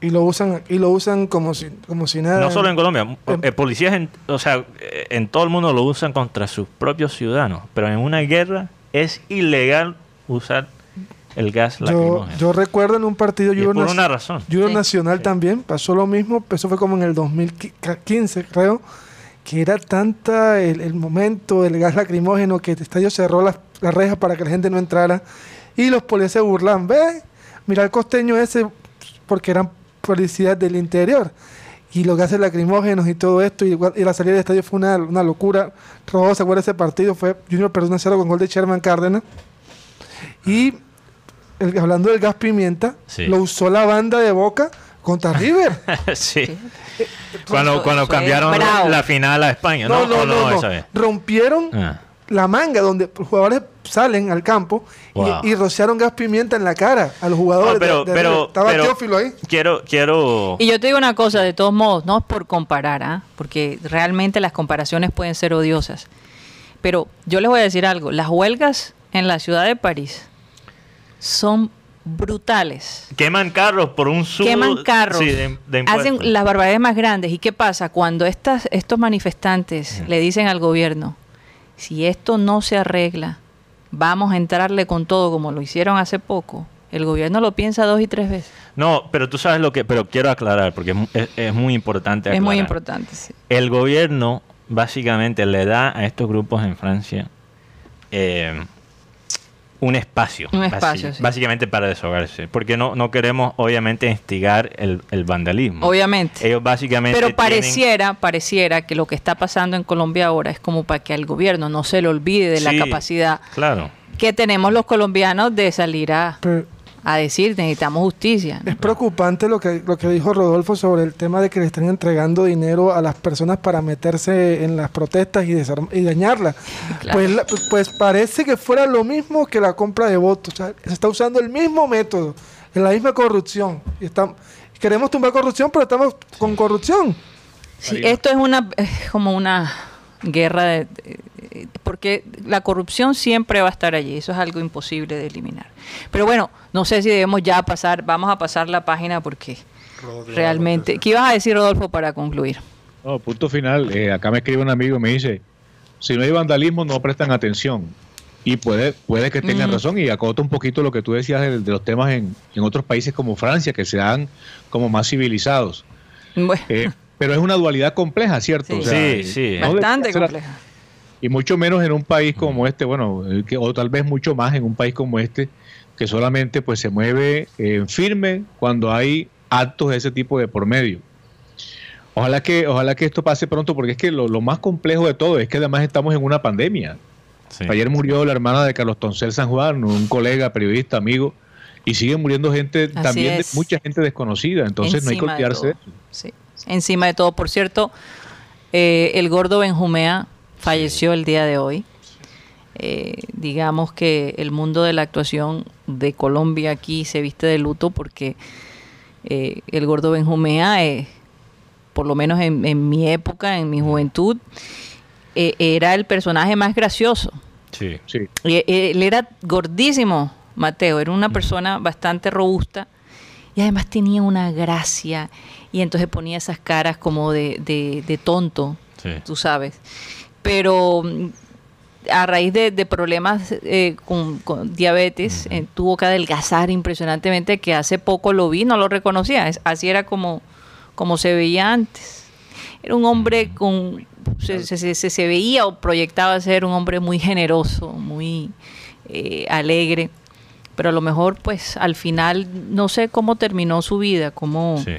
Speaker 5: Y lo usan y lo usan como si como si nada.
Speaker 4: No solo en Colombia,
Speaker 5: em-
Speaker 4: eh, policías, en, o sea, en todo el mundo lo usan contra sus propios ciudadanos, pero en una guerra es ilegal usar el gas
Speaker 5: yo,
Speaker 4: lacrimógeno.
Speaker 5: yo recuerdo en un partido
Speaker 4: Y es por una razón.
Speaker 5: Euro
Speaker 2: Sí.
Speaker 5: Nacional también pasó lo mismo, eso fue como en el 2015 creo, que era tanta el, el momento del gas lacrimógeno que el estadio cerró las, las rejas para que la gente no entrara y los policías se burlan, ve, mira el costeño ese, porque eran policías del interior. Y los gases lacrimógenos y todo esto, y, la salida del estadio fue una, una locura. Rodolfo se acuerda de ese partido, fue Junior perdió 1-0 con gol de Sherman Cárdenas. Y el- hablando del gas pimienta,
Speaker 4: Sí.
Speaker 5: lo usó la banda de Boca contra River.
Speaker 4: sí. Cuando, cuando cambiaron la final a España,
Speaker 5: no,
Speaker 4: ¿no?
Speaker 5: no,
Speaker 4: ¿O
Speaker 5: no, no.
Speaker 4: esa vez?
Speaker 5: Rompieron
Speaker 4: Ah.
Speaker 5: La manga donde los jugadores salen al campo y-
Speaker 4: Wow.
Speaker 5: y, rociaron gas pimienta en la cara a los jugadores.
Speaker 4: No, pero,
Speaker 5: de- de
Speaker 4: pero,
Speaker 5: River. Estaba
Speaker 4: pero
Speaker 5: Teófilo ahí.
Speaker 4: quiero, quiero,
Speaker 2: Y yo te digo una cosa, de todos modos, no es por comparar, ¿ah? porque realmente las comparaciones pueden ser odiosas. Pero yo les voy a decir algo, las huelgas en la ciudad de París son brutales.
Speaker 4: queman carros por un sub
Speaker 2: Queman carros,
Speaker 4: sí, de, de impuestos.
Speaker 2: hacen las barbaridades más grandes. ¿Y qué pasa? Cuando estas, estos manifestantes le dicen al gobierno, si esto no se arregla, vamos a entrarle con todo como lo hicieron hace poco, el gobierno lo piensa dos y tres veces.
Speaker 4: No, pero tú sabes lo que, pero quiero aclarar porque es, mu- es- es muy importante.
Speaker 2: Es muy
Speaker 4: aclarar.
Speaker 2: importante. sí.
Speaker 4: El gobierno básicamente le da a estos grupos en Francia eh, un espacio.
Speaker 2: Un espacio, sí.
Speaker 4: Básicamente para desahogarse. Porque no, no queremos, obviamente, instigar el, el vandalismo.
Speaker 2: Obviamente.
Speaker 4: Ellos básicamente.
Speaker 2: Pero
Speaker 4: tienen-
Speaker 2: pareciera, pareciera que lo que está pasando en Colombia ahora es como para que al gobierno no se le olvide de
Speaker 4: Sí,
Speaker 2: la capacidad
Speaker 4: Claro.
Speaker 2: que tenemos los colombianos de salir a,
Speaker 5: Pero
Speaker 2: a decir necesitamos justicia. ¿no?
Speaker 5: es preocupante lo que, lo que dijo Rodolfo sobre el tema de que le están entregando dinero a las personas para meterse en las protestas y, y dañarlas.
Speaker 2: Claro.
Speaker 5: Pues, la- pues parece que fuera lo mismo que la compra de votos. O sea, se está usando el mismo método, la misma corrupción. Y queremos tumbar corrupción, pero estamos con corrupción.
Speaker 2: Sí, esto es una es como una guerra de- porque la corrupción siempre va a estar allí, eso es algo imposible de eliminar. Pero bueno, no sé si debemos ya pasar, vamos a pasar la página porque realmente, ¿qué ibas a decir Rodolfo para concluir?
Speaker 3: No, punto final. Eh, acá me escribe un amigo y me dice, si no hay vandalismo no prestan atención. Y puede, puede que tengan
Speaker 2: Mm.
Speaker 3: razón y acota un poquito lo que tú decías de, de los temas en, en otros países como Francia, que se dan como más civilizados.
Speaker 2: Bueno,
Speaker 3: Eh, pero es una dualidad compleja, ¿cierto?
Speaker 2: Sí.
Speaker 4: Sí,
Speaker 3: eh,
Speaker 4: sí.
Speaker 3: no
Speaker 2: bastante compleja.
Speaker 3: Y mucho menos en un país como este, bueno, eh, que- o tal vez mucho más en un país como este, que solamente pues se mueve eh, firme cuando hay actos de ese tipo de por medio. Ojalá que, ojalá que esto pase pronto, porque es que lo, lo más complejo de todo es que además estamos en una pandemia.
Speaker 4: Sí.
Speaker 3: Ayer murió la hermana de Carlos Toncel San Juan, un colega, periodista, amigo, y sigue muriendo gente,
Speaker 2: Así
Speaker 3: también de- mucha gente desconocida, entonces no hay que
Speaker 2: Encima de
Speaker 3: eso.
Speaker 2: Sí, encima de todo. Por cierto, eh, el gordo Benjumea falleció el día de hoy. Eh, digamos que el mundo de la actuación de Colombia aquí se viste de luto porque eh, el gordo Benjumea, eh, por lo menos en, en mi época, en mi juventud, eh, era el personaje más gracioso.
Speaker 4: Sí.
Speaker 3: Sí.
Speaker 2: Y Él era gordísimo, Mateo, era una persona bastante robusta y además tenía una gracia y entonces ponía esas caras como de, de- de tonto,
Speaker 4: Sí.
Speaker 2: tú sabes. Pero mm, a raíz de, de problemas eh, con, con diabetes, eh, tuvo que adelgazar impresionantemente, que hace poco lo vi, no lo reconocía, es- así era como, como se veía antes. Era un hombre con... Se, se- se- se- se veía o proyectaba ser un hombre muy generoso, muy eh, alegre, pero a lo mejor pues al final no sé cómo terminó su vida, cómo...
Speaker 4: Sí.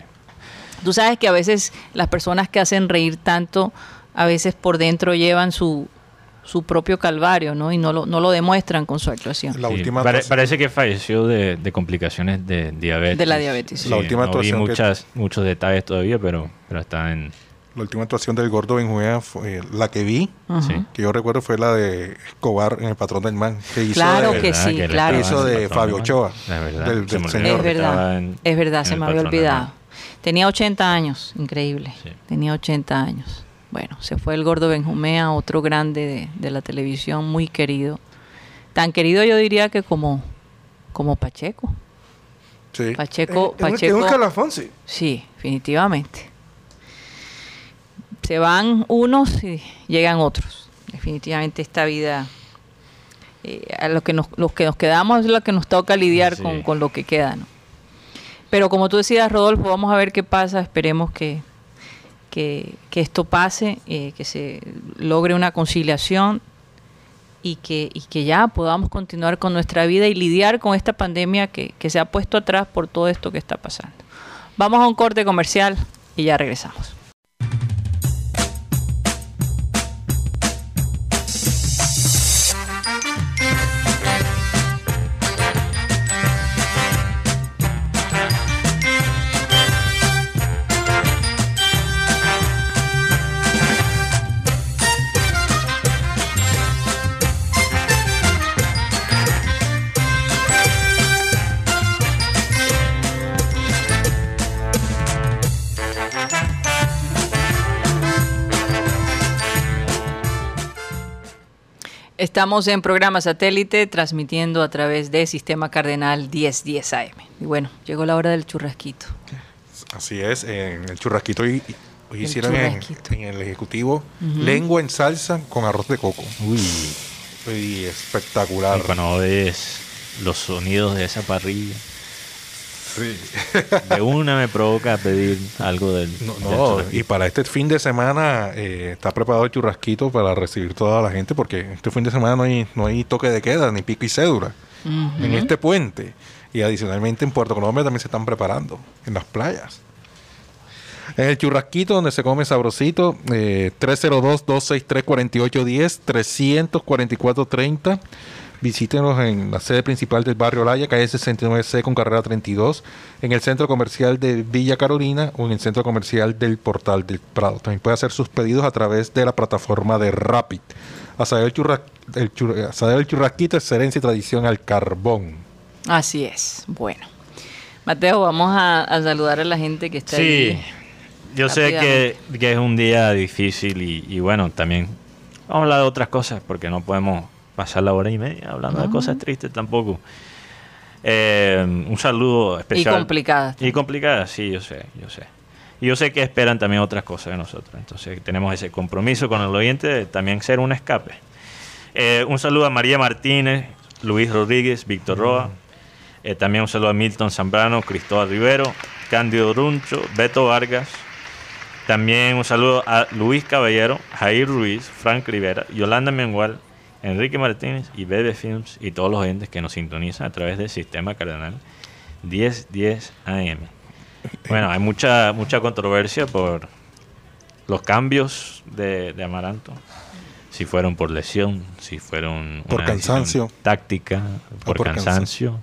Speaker 2: Tú sabes que a veces las personas que hacen reír tanto, a veces por dentro llevan su, su propio calvario, ¿no? Y no lo, no lo demuestran con su actuación.
Speaker 1: La
Speaker 4: Sí.
Speaker 1: última
Speaker 4: Pare-
Speaker 1: actuación-
Speaker 4: parece que falleció de, de complicaciones de diabetes.
Speaker 2: De la diabetes, sí.
Speaker 1: La última
Speaker 4: no vi
Speaker 1: actuación que-
Speaker 4: muchas, muchos detalles todavía, pero, pero está en,
Speaker 1: la última actuación del gordo Benjumea, fue, la que vi,
Speaker 2: Ujú.
Speaker 4: Sí.
Speaker 1: que yo recuerdo fue la de Escobar en El Patrón del Man, que hizo
Speaker 2: Claro
Speaker 1: de,
Speaker 2: que sí,
Speaker 4: él
Speaker 2: claro.
Speaker 1: Hizo de Fabio
Speaker 4: Man.
Speaker 1: Ochoa, del- del señor.
Speaker 2: Es
Speaker 4: que
Speaker 2: verdad,
Speaker 4: en-
Speaker 2: es verdad, se me había olvidado. Tenía 80 años, increíble.
Speaker 4: Sí.
Speaker 2: Tenía 80 años. Bueno, se fue el gordo Benjumea, otro grande de, de la televisión, muy querido. Tan querido yo diría que como, como Pacheco.
Speaker 1: Sí.
Speaker 2: Pacheco,
Speaker 5: En- en un- en un
Speaker 2: Pacheco.
Speaker 5: escalafón, sí.
Speaker 2: Sí, definitivamente. Se van unos y llegan otros. Definitivamente esta vida, eh, a lo que nos, los que nos quedamos es lo que nos toca lidiar
Speaker 4: Sí.
Speaker 2: con, con lo que queda, ¿no? Pero como tú decías, Rodolfo, vamos a ver qué pasa. Esperemos que, que, esto pase, eh, que se logre una conciliación y que, y que ya podamos continuar con nuestra vida y lidiar con esta pandemia que, que se ha puesto atrás por todo esto que está pasando. Vamos a un corte comercial y ya regresamos. Estamos en programa satélite transmitiendo a través de Sistema Cardenal 1010 AM. Y bueno, llegó la hora del churrasquito.
Speaker 1: Así es, en el churrasquito hoy, hoy
Speaker 2: El
Speaker 1: hicieron en,
Speaker 2: churrasquito.
Speaker 1: en el Ejecutivo lengua en salsa con arroz de coco.
Speaker 4: Uy.
Speaker 1: Uy, espectacular.
Speaker 4: Y cuando ves los sonidos de esa parrilla,
Speaker 1: Sí.
Speaker 4: de una me provoca pedir algo del.
Speaker 1: No, no, y para este fin de semana eh, está preparado el churrasquito para recibir toda la gente, porque este fin de semana no hay, no hay toque de queda, ni pico y cédula en este puente. Y adicionalmente en Puerto Colombia también se están preparando, en las playas. En el churrasquito, donde se come sabrosito, eh, 302-263-4810, 344-30. Visítenos en la sede principal del barrio Laya, calle 69C con carrera 32, en el centro comercial de Villa Carolina o en el centro comercial del Portal del Prado. También puede hacer sus pedidos a través de la plataforma de Rapid. Asadero el, churra- el Asadero el churrasquito, excelencia y tradición al carbón.
Speaker 2: Así es. Bueno. Mateo, vamos a, a saludar a la gente que está
Speaker 4: Sí,
Speaker 2: ahí.
Speaker 4: yo sé que, es un día difícil y, y bueno, también vamos a hablar de otras cosas porque no podemos pasar la hora y media hablando de cosas tristes tampoco. Eh, un saludo
Speaker 2: Y
Speaker 4: especial.
Speaker 2: complicadas.
Speaker 4: Y complicadas, sí, yo sé, yo sé. Y yo sé que esperan también otras cosas de nosotros. Entonces tenemos ese compromiso con el oyente de también ser un escape. Eh, un saludo a María Martínez, Luis Rodríguez, Víctor Roa. Eh, también un saludo a Milton Zambrano, Cristóbal Rivero, Cándido Runcho, Beto Vargas. También un saludo a Luis Caballero, Jair Ruiz, Frank Rivera, Yolanda Mengual, Enrique Martínez y Bebe Films y todos los oyentes que nos sintonizan a través del sistema cardenal 1010 AM. Bueno, hay mucha mucha controversia por los cambios de, de Amaranto. Si fueron por lesión, si fueron
Speaker 1: Por
Speaker 4: una
Speaker 1: cansancio.
Speaker 4: táctica, por,
Speaker 1: por
Speaker 4: cansancio.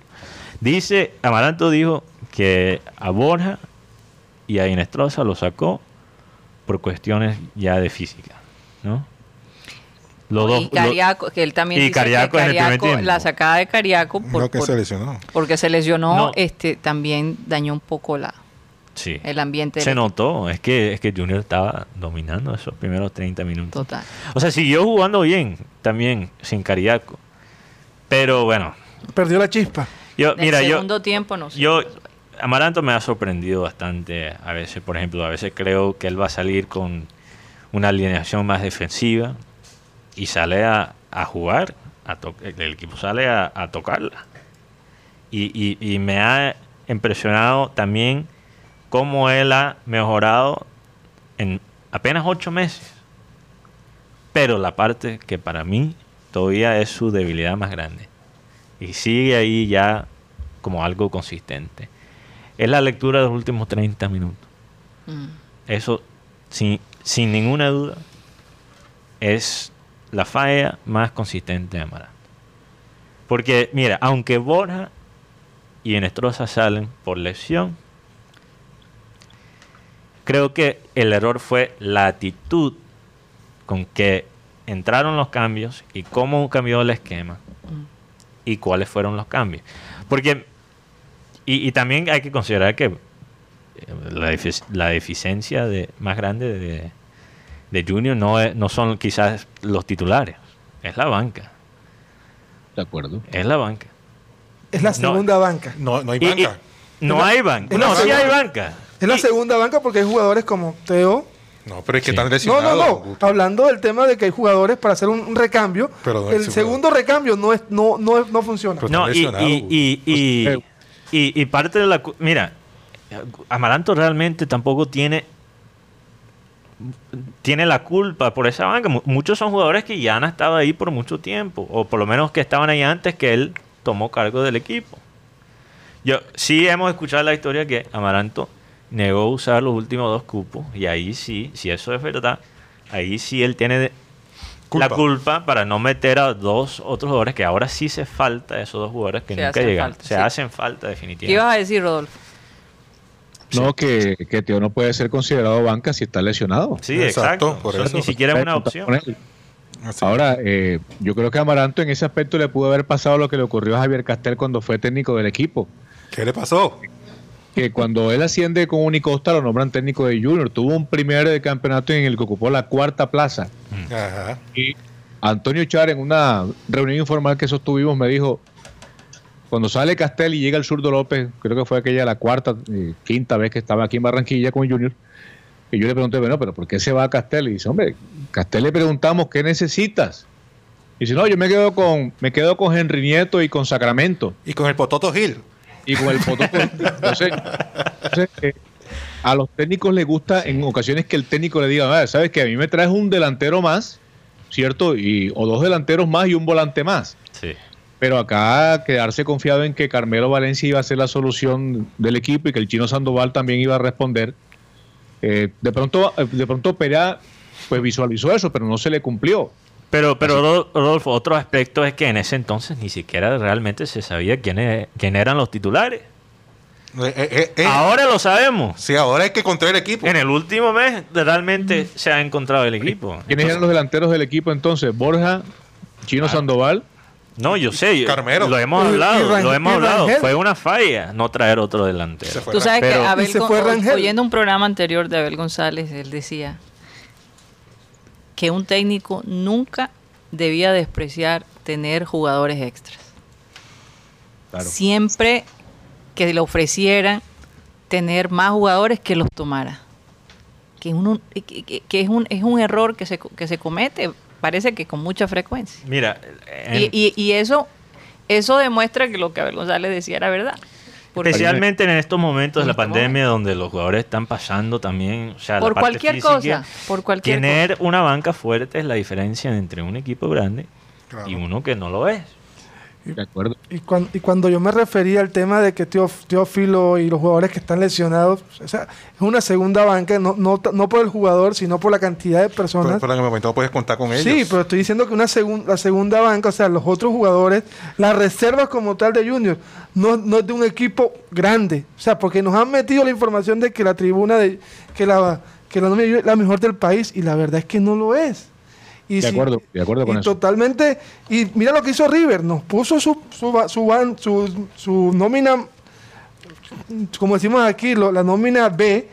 Speaker 4: Dice, Amaranto dijo que a Borja y a Inestrosa lo sacó por cuestiones ya de física, ¿no? Los dos-
Speaker 2: y Cariaco, que él también
Speaker 4: y
Speaker 2: dice que
Speaker 4: Cariaco en el primer
Speaker 2: Cariaco,
Speaker 4: tiempo.
Speaker 2: la sacada de Cariaco por-
Speaker 1: no que
Speaker 2: por-
Speaker 1: se lesionó.
Speaker 2: porque se lesionó,
Speaker 4: No.
Speaker 2: este también dañó un poco la,
Speaker 4: sí.
Speaker 2: el ambiente
Speaker 4: Se notó, es que, es que Junior estaba dominando esos primeros 30 minutos.
Speaker 2: total.
Speaker 4: O sea, siguió jugando bien, también, sin Cariaco. Pero bueno,
Speaker 5: Perdió la chispa.
Speaker 4: yo,
Speaker 2: En
Speaker 4: mira,
Speaker 2: el
Speaker 4: yo,
Speaker 2: segundo tiempo no sé.
Speaker 4: yo, Amaranto me ha sorprendido bastante a veces, por ejemplo, a veces creo que él va a salir con una alineación más defensiva y sale a, a jugar, a el equipo sale a, a tocarla. Y, y- y me ha impresionado también cómo él ha mejorado en apenas ocho meses. Pero la parte que para mí todavía es su debilidad más grande. Y sigue ahí ya como algo consistente. Es la lectura de los últimos 30 minutos.
Speaker 2: Mm.
Speaker 4: Eso, sin, sin ninguna duda, es la falla más consistente de Amaranto. Porque, mira, aunque Borja y Enestrosa salen por lesión, creo que el error fue la actitud con que entraron los cambios y cómo cambió el esquema y cuáles fueron los cambios. Porque, y, también hay que considerar que eh, la, la deficiencia de, más grande de, de Junior no, es- no son quizás los titulares, es la banca.
Speaker 3: De acuerdo.
Speaker 4: Es la banca.
Speaker 5: Es la
Speaker 4: No.
Speaker 5: segunda banca.
Speaker 1: No, no hay
Speaker 4: Y- y-
Speaker 1: banca.
Speaker 4: no
Speaker 5: la-
Speaker 4: hay banca. No, sí
Speaker 5: segunda-
Speaker 4: hay banca.
Speaker 5: Es la
Speaker 4: Y-
Speaker 5: segunda banca porque hay jugadores como Teo.
Speaker 1: No, pero es que
Speaker 4: Sí.
Speaker 1: están
Speaker 5: No,
Speaker 1: lesionados.
Speaker 5: no, no.
Speaker 1: Augusto.
Speaker 5: Hablando del tema de que hay jugadores para hacer un, un recambio.
Speaker 1: Pero no
Speaker 5: el
Speaker 1: seguro.
Speaker 5: segundo recambio no es, no, no, es- no funciona.
Speaker 1: Pero-
Speaker 4: No, y,
Speaker 1: lesionados,
Speaker 4: y, y, y,
Speaker 3: Pues,
Speaker 4: y- y parte de la... Mira, Amaranto realmente tampoco tiene tiene la culpa por esa banca. Mu- Muchos son jugadores que ya han estado ahí por mucho tiempo, o por lo menos que estaban ahí antes que él tomó cargo del equipo. Yo sí hemos escuchado la historia que Amaranto negó usar los últimos dos cupos, y ahí sí, si eso es verdad, ahí sí él tiene
Speaker 1: Culpa.
Speaker 4: la culpa para no meter a dos otros jugadores que ahora sí se falta esos dos jugadores que
Speaker 2: Se
Speaker 4: nunca llegan.
Speaker 2: falta,
Speaker 4: se
Speaker 2: sí.
Speaker 4: hacen falta
Speaker 2: ¿Qué ibas
Speaker 4: definitivamente.
Speaker 2: a decir, Rodolfo?
Speaker 3: No, que, que Teo no puede ser considerado banca si está lesionado.
Speaker 4: Sí,
Speaker 1: Exacto,
Speaker 4: exacto.
Speaker 1: por
Speaker 4: Eso
Speaker 1: eso.
Speaker 4: ni siquiera es una opción.
Speaker 3: Ahora, eh, yo creo que Amaranto en ese aspecto le pudo haber pasado lo que le ocurrió a Javier Castel cuando fue técnico del equipo.
Speaker 1: ¿Qué le pasó?
Speaker 3: Que cuando él asciende con Unicosta lo nombran técnico de Junior. Tuvo un primer eh, campeonato en el que ocupó la cuarta plaza.
Speaker 1: Ajá.
Speaker 3: Y Antonio Char en una reunión informal que sostuvimos me dijo, cuando sale Castel y llega el zurdo López, creo que fue aquella la cuarta, eh, quinta vez que estaba aquí en Barranquilla con Junior, y yo le pregunté, bueno, pero ¿por qué se va a Castel? Y dice, hombre, Castel le preguntamos, ¿qué necesitas? Y dice, no, yo me quedo con, me quedo con Henry Nieto y con Sacramento.
Speaker 1: Y con el Pototo Gil.
Speaker 3: Y con el Potoco. entonces, entonces, eh, a los técnicos les gusta en ocasiones que el técnico le diga, "Ah, sabes que a mí me traes un delantero más, ¿cierto? Y, o dos delanteros más y un volante más.
Speaker 4: Sí.
Speaker 3: Pero acá quedarse confiado en que Carmelo Valencia iba a ser la solución del equipo y que el chino Sandoval también iba a responder. eh, de pronto, eh, de pronto Perea pues visualizó eso, pero no se le cumplió.
Speaker 4: Pero, pero Ro- Rodolfo, otro aspecto es que en ese entonces ni siquiera realmente se sabía quiénes quién eran los titulares.
Speaker 1: Eh, eh, eh,
Speaker 4: Ahora lo sabemos.
Speaker 1: Sí, ahora hay que encontrar el equipo.
Speaker 4: En el último mes realmente se ha encontrado el equipo.
Speaker 3: ¿Quiénes eran los delanteros del equipo entonces? Borja, Chino Sandoval.
Speaker 4: No, yo sé. yo-
Speaker 1: Carmelo.
Speaker 4: Lo hemos
Speaker 5: Y- y
Speaker 4: hablado,
Speaker 5: Rangel-
Speaker 4: lo hemos hablado. Fue una falla no traer otro delantero.
Speaker 1: Se fue
Speaker 2: Tú sabes
Speaker 4: Pero-
Speaker 2: que Abel
Speaker 5: Y se
Speaker 2: Gon-
Speaker 5: fue Rangel.
Speaker 2: oyendo un programa anterior de Abel González, él decía que un técnico nunca debía despreciar tener jugadores extras.
Speaker 3: Claro.
Speaker 2: Siempre que le ofrecieran tener más jugadores que los tomara. Que, uno, que, es, un, es un error que se, que se comete, parece que con mucha frecuencia.
Speaker 4: Mira, en-
Speaker 2: Y, y- y eso, eso demuestra que lo que Abel González decía era verdad. Porque-
Speaker 4: especialmente en estos momentos de la
Speaker 2: este
Speaker 4: pandemia donde los jugadores están pasando también, o sea, la
Speaker 2: por
Speaker 4: parte
Speaker 2: cualquier
Speaker 4: física,
Speaker 2: cosa, por cualquier
Speaker 4: Tener una banca fuerte es la diferencia entre un equipo grande
Speaker 1: Claro.
Speaker 4: y uno que no lo es.
Speaker 3: De acuerdo.
Speaker 5: Y cuando, y cuando yo me refería al tema de que Teófilo y los jugadores que están lesionados, o sea, es una segunda banca, no, no, no por el jugador, sino por la cantidad de personas.
Speaker 1: Pero, pero en el momento puedes contar con ellos.
Speaker 5: Sí, pero estoy diciendo que una segun- la segunda banca, o sea, los otros jugadores, las reservas como tal de Junior, no, no es de un equipo grande. O sea, porque nos han metido la información de que la tribuna, de que la, que la, la mejor del país, y la verdad es que no lo es. Y
Speaker 3: De acuerdo, de acuerdo con
Speaker 5: y
Speaker 3: eso.
Speaker 5: totalmente. Y mira lo que hizo River, nos puso su, su, su, su, su nómina, como decimos aquí, lo- la nómina B.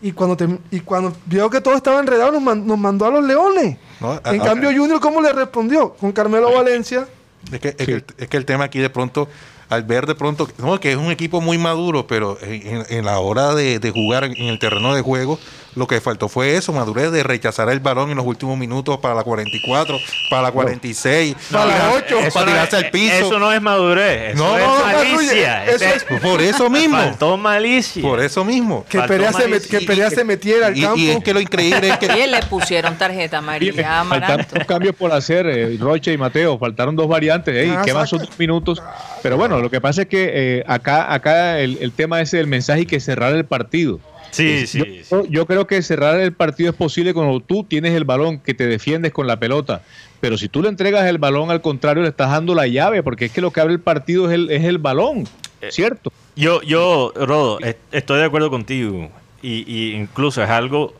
Speaker 5: Y cuando, te- y cuando vio que todo estaba enredado, nos, man- nos mandó a los Leones.
Speaker 1: No,
Speaker 5: en
Speaker 1: a-
Speaker 5: cambio,
Speaker 1: a-
Speaker 5: Junior, ¿cómo le respondió? Con Carmelo Valencia.
Speaker 1: Es que, es, que el, es que el tema aquí de pronto, al ver de pronto, no, que es un equipo muy maduro, pero en, la hora de, de jugar en el terreno de juego, lo que faltó fue eso, madurez de rechazar el balón en los últimos minutos para la 44, para la 46,
Speaker 5: Para la
Speaker 1: tirar-
Speaker 5: ocho.
Speaker 4: Eso
Speaker 1: para
Speaker 4: no
Speaker 1: tirarse
Speaker 4: es-
Speaker 1: al piso.
Speaker 4: Eso no es madurez, eso
Speaker 1: No,
Speaker 4: es
Speaker 1: no, no,
Speaker 4: malicia.
Speaker 5: eso es-
Speaker 1: Por eso mismo.
Speaker 4: Faltó malicia.
Speaker 1: Por eso mismo.
Speaker 5: Que Perea, se, met- que Perea se metiera al
Speaker 1: Y,
Speaker 5: campo.
Speaker 1: y es que lo increíble es que
Speaker 2: Oye, le pusieron tarjeta amarilla a
Speaker 3: Faltaron
Speaker 2: Amaranto.
Speaker 3: dos cambios por hacer, eh, Roche y Mateo. Faltaron dos variantes. Ey,
Speaker 5: Ah,
Speaker 3: ¿Qué más son
Speaker 5: saca.
Speaker 3: dos minutos? Pero bueno, lo que pasa es que eh, acá, acá el, el tema ese del mensaje y que cerrar el partido.
Speaker 4: Sí, sí,
Speaker 3: yo,
Speaker 4: sí.
Speaker 3: yo- yo creo que cerrar el partido es posible cuando tú tienes el balón, que te defiendes con la pelota. Pero si tú le entregas el balón al contrario, le estás dando la llave, porque es que lo que abre el partido es el, es el balón,
Speaker 4: Eh,
Speaker 3: ¿cierto?
Speaker 4: Yo, yo, Rodo, est- estoy de acuerdo contigo. y, y incluso es algo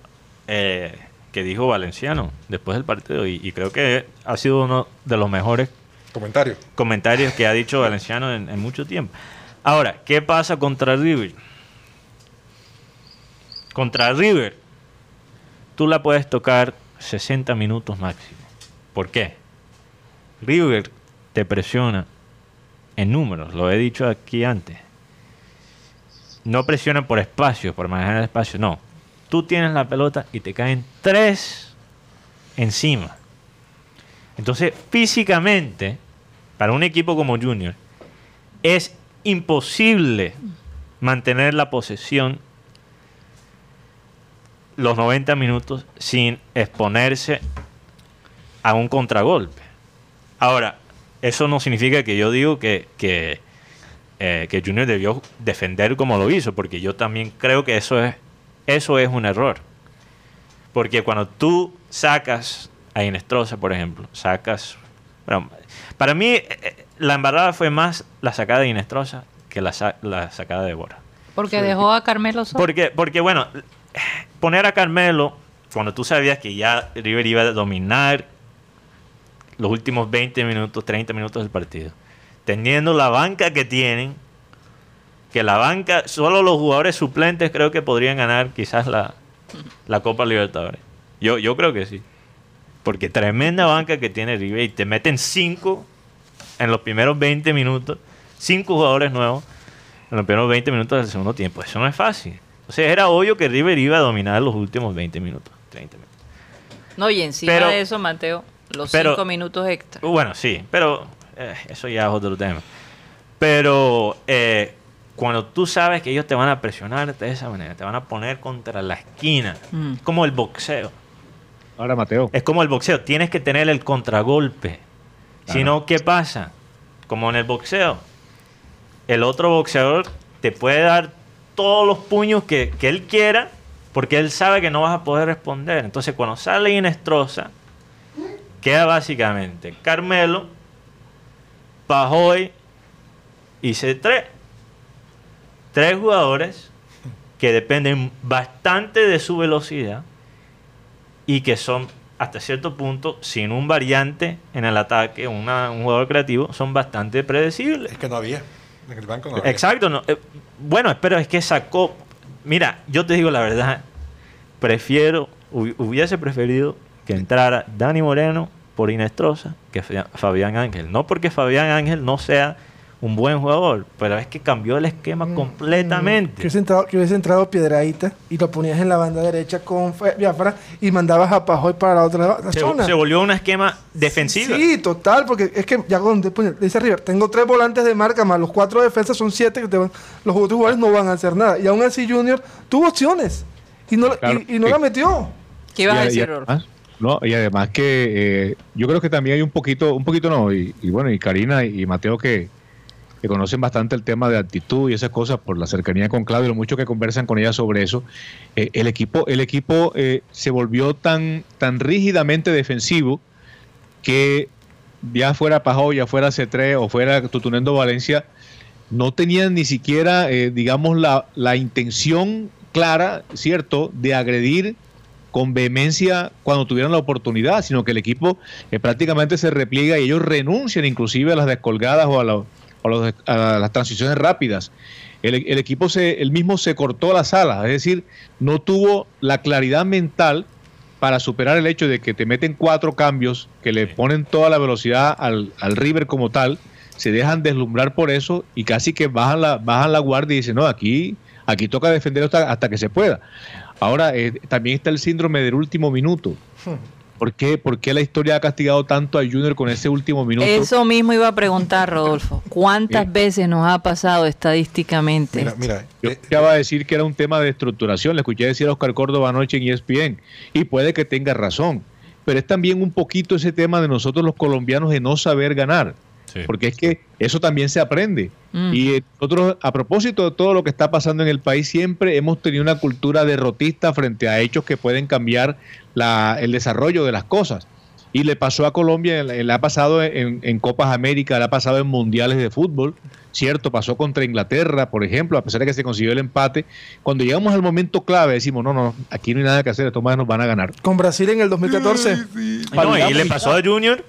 Speaker 4: eh, que dijo Valenciano después del partido y, y creo que ha sido uno de los mejores
Speaker 1: Comentario.
Speaker 4: comentarios que ha dicho Valenciano en, en mucho tiempo. Ahora, ¿qué pasa contra River? Contra River, tú la puedes tocar 60 minutos máximo. ¿Por qué? River te presiona en números, lo he dicho aquí antes. No presiona por espacio, por manejar el espacio, no. Tú tienes la pelota y te caen tres encima. Entonces, físicamente, para un equipo como Junior, es imposible mantener la posesión los 90 minutos sin exponerse a un contragolpe. Ahora, eso no significa que yo digo que, que, eh, que Junior debió defender como lo hizo, porque yo también creo que eso es, eso es un error. Porque cuando tú sacas a Inestrosa, por ejemplo, sacas... bueno, para mí, eh, eh, la embarrada fue más la sacada de Inestrosa que la, sa- la sacada de Bora.
Speaker 2: Porque dejó a Carmelo solo.
Speaker 4: Porque, porque, bueno, poner a Carmelo cuando tú sabías que ya River iba a dominar los últimos 20 minutos, 30 minutos del partido, teniendo la banca que tienen, que la banca, solo los jugadores suplentes creo que podrían ganar quizás la, la Copa Libertadores. Yo, yo creo que sí. Porque tremenda banca que tiene River y te meten 5 en los primeros 20 minutos, 5 jugadores nuevos en los primeros 20 minutos del segundo tiempo. Eso no es fácil. Entonces era obvio que River iba a dominar los últimos 20 minutos, 30 minutos.
Speaker 2: No, y encima
Speaker 4: Pero-
Speaker 2: de eso, Mateo, los
Speaker 4: pero-
Speaker 2: cinco minutos extra.
Speaker 4: Uh, Bueno, sí, pero eh, eso ya es otro tema. Pero eh, cuando tú sabes que ellos te van a presionar de esa manera, te van a poner contra la esquina,
Speaker 2: Mm.
Speaker 4: es como el boxeo.
Speaker 3: Ahora, Mateo.
Speaker 4: Es como el boxeo, tienes que tener el contragolpe. Si
Speaker 3: Claro.
Speaker 4: no, ¿qué pasa? Como en el boxeo. El otro boxeador te puede dar todos los puños que, que él quiera porque él sabe que no vas a poder responder. Entonces, cuando sale Inestrosa, queda básicamente Carmelo, Pajoy y C3. Tres jugadores que dependen bastante de su velocidad y que son hasta cierto punto, sin un variante en el ataque, una- un jugador creativo, son bastante predecibles.
Speaker 1: Es que no había. En el banco no había.
Speaker 4: Exacto. no, eh, bueno, pero es que sacó. Mira, yo te digo la verdad. Prefiero, hu- hubiese preferido que entrara Dani Moreno por Inestrosa que Fa- Fabián Ángel. No porque Fabián Ángel no sea un buen jugador, pero es que cambió el esquema
Speaker 5: Que
Speaker 4: completamente.
Speaker 5: hubiese, entrado, que hubiese entrado Piedradita y lo ponías en la banda derecha con Biafra y mandabas a Pajoy para la otra la
Speaker 4: Se,
Speaker 5: zona.
Speaker 4: se volvió un esquema defensivo.
Speaker 5: Sí, total, porque es que ya después dice River, tengo tres volantes de marca más los cuatro defensas son siete que te van- los otros jugadores no van a hacer nada. Y aún así Junior tuvo opciones y no,
Speaker 3: Claro.
Speaker 5: y, y no la metió.
Speaker 2: ¿Qué ibas a decir,
Speaker 3: además- No, y además que eh, yo creo que también hay un poquito, un poquito no, y, y bueno, y Karina y Mateo que, que conocen bastante el tema de actitud y esas cosas por la cercanía con Claudio, lo mucho que conversan con ella sobre eso. eh, el equipo, el equipo eh, se volvió tan, tan rígidamente defensivo que ya fuera Pajó, ya fuera C3 o fuera Tutunendo Valencia, no tenían ni siquiera, eh, digamos, la, la intención clara, ¿cierto?, de agredir con vehemencia cuando tuvieron la oportunidad, sino que el equipo eh, prácticamente se repliega y ellos renuncian inclusive a las descolgadas o a, la- a los- a las transiciones rápidas. El, el equipo se, el mismo se cortó las alas, es decir, no tuvo la claridad mental para superar el hecho de que te meten cuatro cambios que le ponen toda la velocidad al, al River como tal, se dejan deslumbrar por eso y casi que bajan la, bajan la guardia y dicen, no, aquí, aquí toca defender hasta, hasta que se pueda. Ahora, eh, también está el síndrome del último minuto. ¿Por qué, ¿Por qué la historia ha castigado tanto a Junior con ese último minuto?
Speaker 2: Eso mismo iba a preguntar, Rodolfo. ¿Cuántas
Speaker 3: Sí.
Speaker 2: veces nos ha pasado estadísticamente?
Speaker 1: Mira, mira.
Speaker 3: Yo
Speaker 1: eh,
Speaker 3: escuchaba decir que era un tema de estructuración, le escuché decir a Oscar Córdoba anoche en ESPN, y puede que tenga razón, pero es también un poquito ese tema de nosotros los colombianos de no saber ganar,
Speaker 4: Sí.
Speaker 3: porque es que eso también se aprende.
Speaker 2: Mm.
Speaker 3: Y eh, nosotros, a propósito de todo lo que está pasando en el país, siempre hemos tenido una cultura derrotista frente a hechos que pueden cambiar la- el desarrollo de las cosas. Y le pasó a Colombia, le ha pasado en, en Copas América, le ha pasado en mundiales de fútbol, ¿cierto? Pasó contra Inglaterra, por ejemplo, a pesar de que se consiguió el empate. Cuando llegamos al momento clave, decimos, no, no, aquí no hay nada que hacer, estos más nos van a ganar.
Speaker 5: Con Brasil en el 2014.
Speaker 4: No, y le pasó a Junior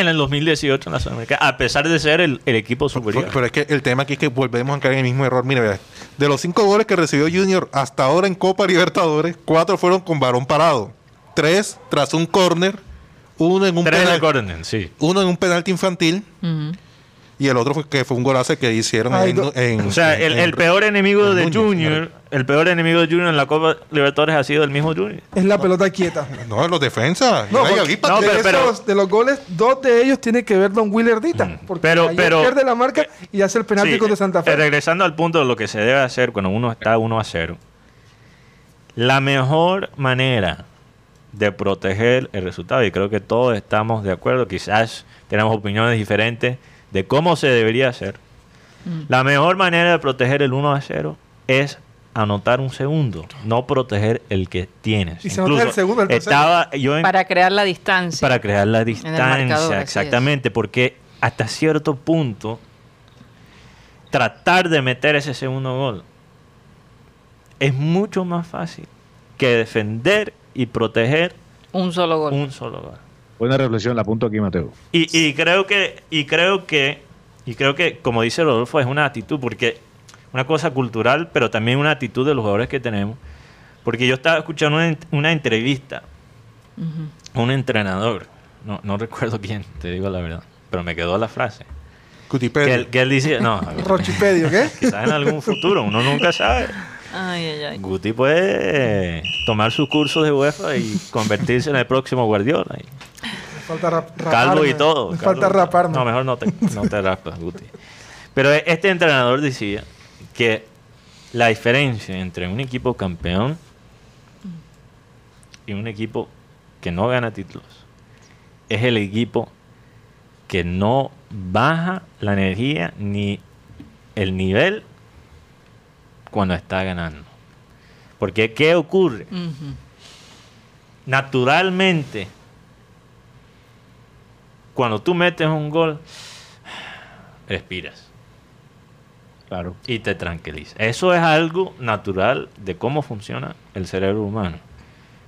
Speaker 4: en el 2018 en la Sudamericana, a pesar de ser el, el equipo superior.
Speaker 1: Pero es que el tema aquí es que volvemos a caer en el mismo error. Mira, vea, de los cinco goles que recibió Junior hasta ahora en Copa Libertadores, cuatro fueron con varón parado. Tres tras un córner, uno en un
Speaker 4: Tres sí.
Speaker 1: uno en un penalti infantil. Y el otro fue que fue un golazo que hicieron
Speaker 5: Ay,
Speaker 1: en, en-
Speaker 4: O sea, el,
Speaker 1: en-
Speaker 4: el peor enemigo
Speaker 1: en
Speaker 4: de
Speaker 1: Núñez,
Speaker 4: Junior, el peor enemigo de Junior en la Copa Libertadores ha sido el mismo Junior.
Speaker 5: Es la pelota quieta.
Speaker 1: No, los defensas.
Speaker 5: No, porque-
Speaker 4: no,
Speaker 5: de,
Speaker 4: pero- pero-
Speaker 5: esos- de los goles, dos de ellos tiene que ver Don Willardita. Porque
Speaker 4: Pero- pero-
Speaker 5: pierde la marca y hace el penalti
Speaker 4: Sí,
Speaker 5: contra Santa
Speaker 4: eh,
Speaker 5: Fe.
Speaker 4: regresando al punto de lo que se debe hacer cuando uno está 1 a 0. La mejor manera de proteger el resultado, y creo que todos estamos de acuerdo, quizás tenemos opiniones diferentes de cómo se debería hacer. La mejor manera de proteger el 1 a 0 es anotar un segundo, no proteger el que tienes.
Speaker 5: Y se anota el segundo, el
Speaker 4: estaba yo en,
Speaker 2: Para crear la distancia.
Speaker 4: para crear la distancia, exactamente, porque hasta cierto punto tratar de meter ese segundo gol es mucho más fácil que defender y proteger
Speaker 2: Un solo gol.
Speaker 4: un solo gol.
Speaker 3: Buena reflexión, la apunto aquí, Mateo.
Speaker 4: Y, y creo que y creo que y creo que como dice Rodolfo es una actitud porque una cosa cultural, pero también una actitud de los jugadores que tenemos. Porque yo estaba escuchando una, una entrevista a un entrenador, no, no recuerdo quién, te digo la verdad, pero me quedó la frase.
Speaker 1: Cutipedia.
Speaker 4: Que él, que él dice, no,
Speaker 5: Rochipedio, ¿qué?
Speaker 4: quizás en algún futuro, uno nunca sabe.
Speaker 2: Ay, ay, ay.
Speaker 4: Guti puede tomar sus cursos de UEFA y convertirse en el próximo Guardiola.
Speaker 5: falta rap-
Speaker 4: calvo y
Speaker 5: raparme.
Speaker 4: todo.
Speaker 5: Me
Speaker 4: calvo
Speaker 5: falta raparme.
Speaker 4: No, mejor no te, no te raspas, Guti. Pero este entrenador decía que la diferencia entre un equipo campeón y un equipo que no gana títulos es el equipo que no baja la energía ni el nivel cuando está ganando. Porque ¿qué ocurre? Naturalmente, cuando tú metes un gol, respiras
Speaker 3: Claro.
Speaker 4: y te tranquilizas. Eso es algo natural de cómo funciona el cerebro humano.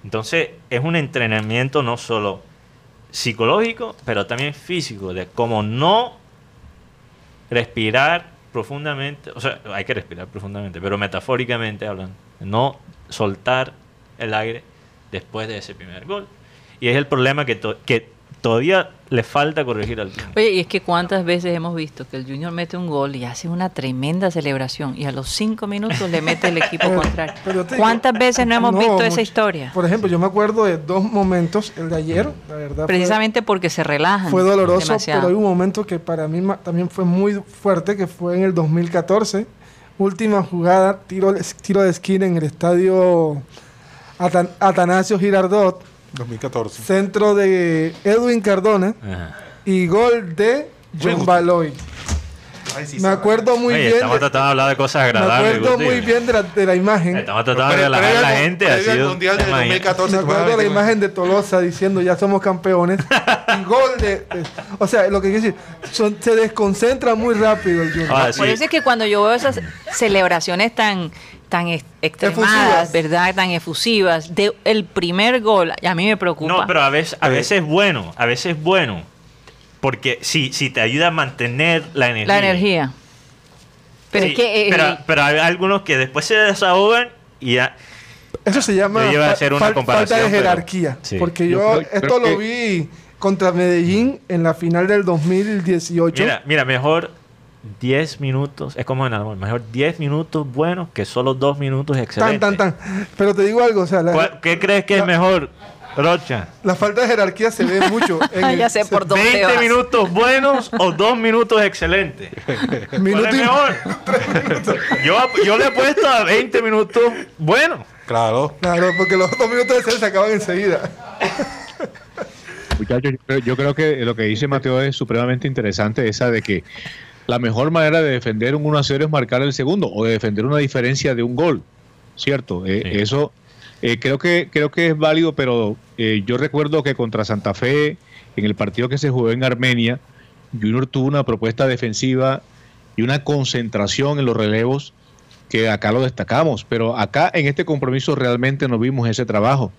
Speaker 4: Entonces, es un entrenamiento no solo psicológico, pero también físico, de cómo no respirar profundamente, o sea, hay que respirar profundamente, pero metafóricamente hablando, no soltar el aire después de ese primer gol. Y es el problema que, que todavía le falta corregir al Junior.
Speaker 2: Oye, y es que cuántas veces hemos visto que el Junior mete un gol y hace una tremenda celebración y a los cinco minutos le mete el equipo
Speaker 5: Pero-
Speaker 2: contrario.
Speaker 5: pero te digo-
Speaker 2: ¿Cuántas veces no hemos visto esa historia?
Speaker 5: Por ejemplo, yo me acuerdo de dos momentos. El de ayer, la verdad. fue-
Speaker 2: Precisamente porque se relajan.
Speaker 5: Fue doloroso,
Speaker 2: demasiado.
Speaker 5: pero hay un momento que para mí también fue muy fuerte, que fue en el 2014. Última jugada, tiro, tiro de esquina en el estadio Atan- Atanasio Girardot.
Speaker 1: 2014.
Speaker 5: Centro de Edwin Cardona
Speaker 4: Ajá.
Speaker 5: y gol de John Baloy.
Speaker 1: Ay, sí
Speaker 5: Me
Speaker 1: sabe.
Speaker 5: acuerdo muy
Speaker 4: Oye,
Speaker 5: bien.
Speaker 4: estamos tratando de hablar de cosas
Speaker 5: me
Speaker 4: agradables.
Speaker 5: acuerdo
Speaker 4: Guti.
Speaker 5: muy bien de la, de la imagen.
Speaker 4: Estamos tratando de relajar a la gente. ha
Speaker 1: al
Speaker 4: sido-
Speaker 1: Mundial del
Speaker 4: imagínate.
Speaker 1: 2014.
Speaker 5: Me acuerdo de la imagen de Tolosa diciendo ya somos campeones. y gol de, de- O sea, lo que quiero decir, son- se desconcentra muy rápido el Junior.
Speaker 4: Ahora,
Speaker 2: Por eso es que cuando yo veo esas celebraciones tan tan ex- extremadas,
Speaker 5: Efusivas.
Speaker 2: ¿verdad? Tan efusivas, de el primer gol, a mí me preocupa.
Speaker 4: No, pero a veces, a veces es bueno, a veces es bueno. Porque si, si te ayuda a mantener la energía.
Speaker 2: la energía. Pero
Speaker 4: Sí,
Speaker 2: es que eh,
Speaker 4: pero,
Speaker 2: eh,
Speaker 4: pero hay algunos que después se desahogan y ya.
Speaker 5: Eso se llama
Speaker 4: Yo iba a hacer una
Speaker 5: fal-
Speaker 4: comparación,
Speaker 5: falta de
Speaker 4: pero-
Speaker 5: jerarquía.
Speaker 4: sí.
Speaker 5: Porque
Speaker 3: Yo
Speaker 5: yo,
Speaker 3: creo-
Speaker 5: esto
Speaker 3: creo
Speaker 5: lo
Speaker 3: que-
Speaker 5: vi contra Medellín en la final del 2018.
Speaker 4: Mira, mira, mejor 10 minutos, es como en el amor, mejor 10 minutos buenos que solo 2 minutos
Speaker 5: tan,
Speaker 4: excelentes.
Speaker 5: tan, tan. Pero te digo algo, o sea, la,
Speaker 4: ¿Cuál- ¿Qué crees que es mejor, Rocha?
Speaker 5: la falta de jerarquía se ve mucho. en
Speaker 2: Ah,
Speaker 5: el-
Speaker 2: ya sé por dónde
Speaker 4: 20
Speaker 2: vas.
Speaker 4: minutos buenos o 2 minutos excelentes. ¿Cuál
Speaker 5: Minuto
Speaker 4: es mejor? yo, yo le he puesto a 20 minutos buenos.
Speaker 1: Claro.
Speaker 5: Claro, porque los dos minutos de serie se acaban enseguida.
Speaker 3: Muchachos, yo creo que lo que dice Mateo es supremamente interesante, esa de que la mejor manera de defender un 1 a 0 es marcar el segundo o de defender una diferencia de un gol, ¿cierto? Eh,
Speaker 4: Sí.
Speaker 3: Eso Eh, creo, que, creo que es válido, pero eh, yo recuerdo que contra Santa Fe, en el partido que se jugó en Armenia, Junior tuvo una propuesta defensiva y una concentración en los relevos que acá lo destacamos, pero acá en este compromiso realmente no vimos ese trabajo.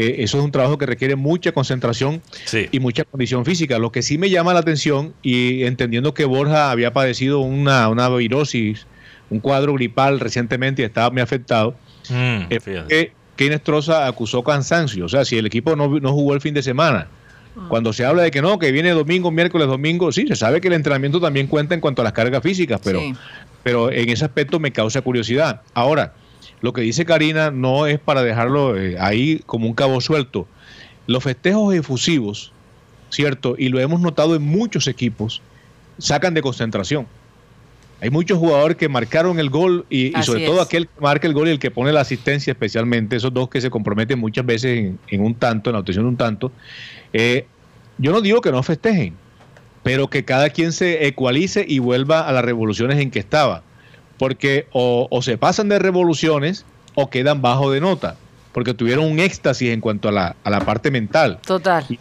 Speaker 3: Eh, eso es un trabajo que requiere mucha concentración
Speaker 4: Sí.
Speaker 3: y mucha condición física. Lo que sí me llama la atención, y entendiendo que Borja había padecido una, una virosis, un cuadro gripal recientemente y estaba muy afectado,
Speaker 4: Mm,
Speaker 3: es
Speaker 4: fíjate.
Speaker 3: que Kenneth Troza acusó cansancio. O sea, si el equipo no, no jugó el fin de semana, cuando se habla de que no, que viene domingo, miércoles, domingo, sí, se sabe que el entrenamiento también cuenta en cuanto a las cargas físicas, pero,
Speaker 2: Sí.
Speaker 3: pero en ese aspecto me causa curiosidad. Ahora, lo que dice Karina no es para dejarlo eh, ahí como un cabo suelto. Los festejos efusivos, ¿cierto? Y lo hemos notado en muchos equipos, sacan de concentración. Hay muchos jugadores que marcaron el gol y, sobre todo aquel que marca el gol y el que pone la asistencia especialmente, esos dos que se comprometen muchas veces en, en un tanto, en la obtención de un tanto. Eh, yo no digo que no festejen, pero que cada quien se ecualice y vuelva a las revoluciones en que estaba. Porque o, o se pasan de revoluciones o quedan bajo de nota, porque tuvieron un éxtasis en cuanto a la, a la parte mental.
Speaker 2: Total.
Speaker 3: Y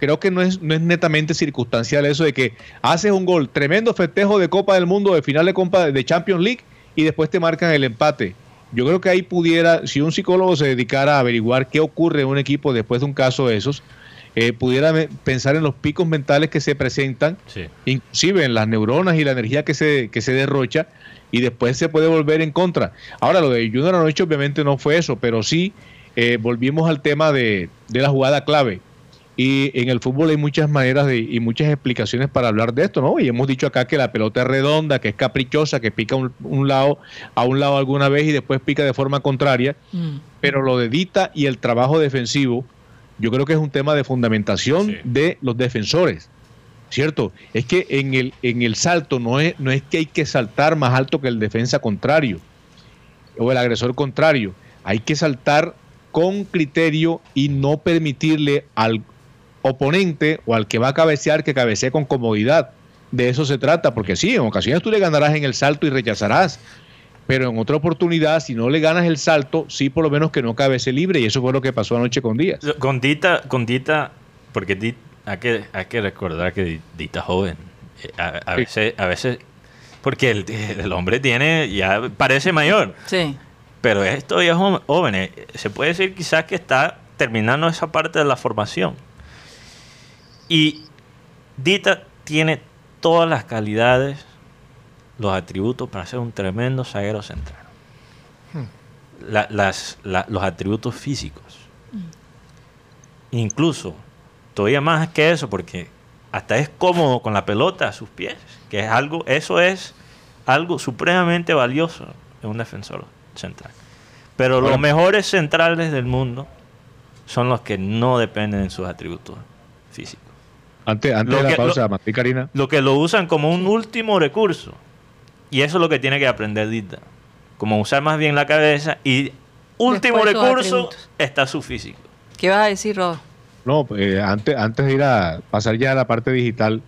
Speaker 3: creo que no es, no es netamente circunstancial eso de que haces un gol, tremendo festejo de Copa del Mundo, de final de Copa de Champions League, y después te marcan el empate. Yo creo que ahí pudiera, si un psicólogo se dedicara a averiguar qué ocurre en un equipo después de un caso de esos, eh, pudiera pensar en los picos mentales que se presentan,
Speaker 4: Sí.
Speaker 3: inclusive en las neuronas y la energía que se, que se derrocha, y después se puede volver en contra. Ahora, lo de Junior anoche obviamente no fue eso, pero sí eh, volvimos al tema de, de la jugada clave. Y en el fútbol hay muchas maneras de, y muchas explicaciones para hablar de esto, ¿no? Y hemos dicho acá que la pelota es redonda, que es caprichosa, que pica un, un lado a un lado alguna vez y después pica de forma contraria.
Speaker 2: Mm.
Speaker 3: Pero lo de Dita y el trabajo defensivo, yo creo que es un tema de fundamentación
Speaker 4: Sí.
Speaker 3: de los defensores. ¿Cierto? Es que en el, en el salto no es, no es que hay que saltar más alto que el defensa contrario o el agresor contrario. Hay que saltar con criterio y no permitirle al oponente o al que va a cabecear que cabecee con comodidad. De eso se trata, porque sí, en ocasiones tú le ganarás en el salto y rechazarás, pero en otra oportunidad, si no le ganas el salto, sí por lo menos que no cabece libre, y eso fue lo que pasó anoche con Díaz.
Speaker 4: Con Dita, con Dita porque hay, que, hay que recordar que Di- Dita es joven. Eh, A, a
Speaker 3: Sí.
Speaker 4: veces, a veces, porque el, el hombre tiene, ya parece mayor,
Speaker 2: Sí.
Speaker 4: pero es todavía jo- joven. Eh, Se puede decir quizás que está terminando esa parte de la formación. Y Dita tiene todas las calidades, los atributos para ser un tremendo zaguero central. La- las, la- los atributos físicos. Incluso, todavía más que eso, porque hasta es cómodo con la pelota a sus pies, que es algo, eso es algo supremamente valioso en un defensor central. Pero los mejores centrales del mundo son los que no dependen de sus atributos físicos.
Speaker 3: Antes, antes
Speaker 4: Lo
Speaker 3: de la
Speaker 4: que-
Speaker 3: pausa,
Speaker 4: lo-
Speaker 3: Martí Karina.
Speaker 4: Lo que lo usan como un último recurso. Y eso es lo que tiene que aprender Dita. Como usar más bien la cabeza y último
Speaker 2: Después
Speaker 4: recurso está su físico.
Speaker 2: ¿Qué vas a decir, Rob?
Speaker 3: No, eh, antes, antes de ir a pasar ya a la parte digital,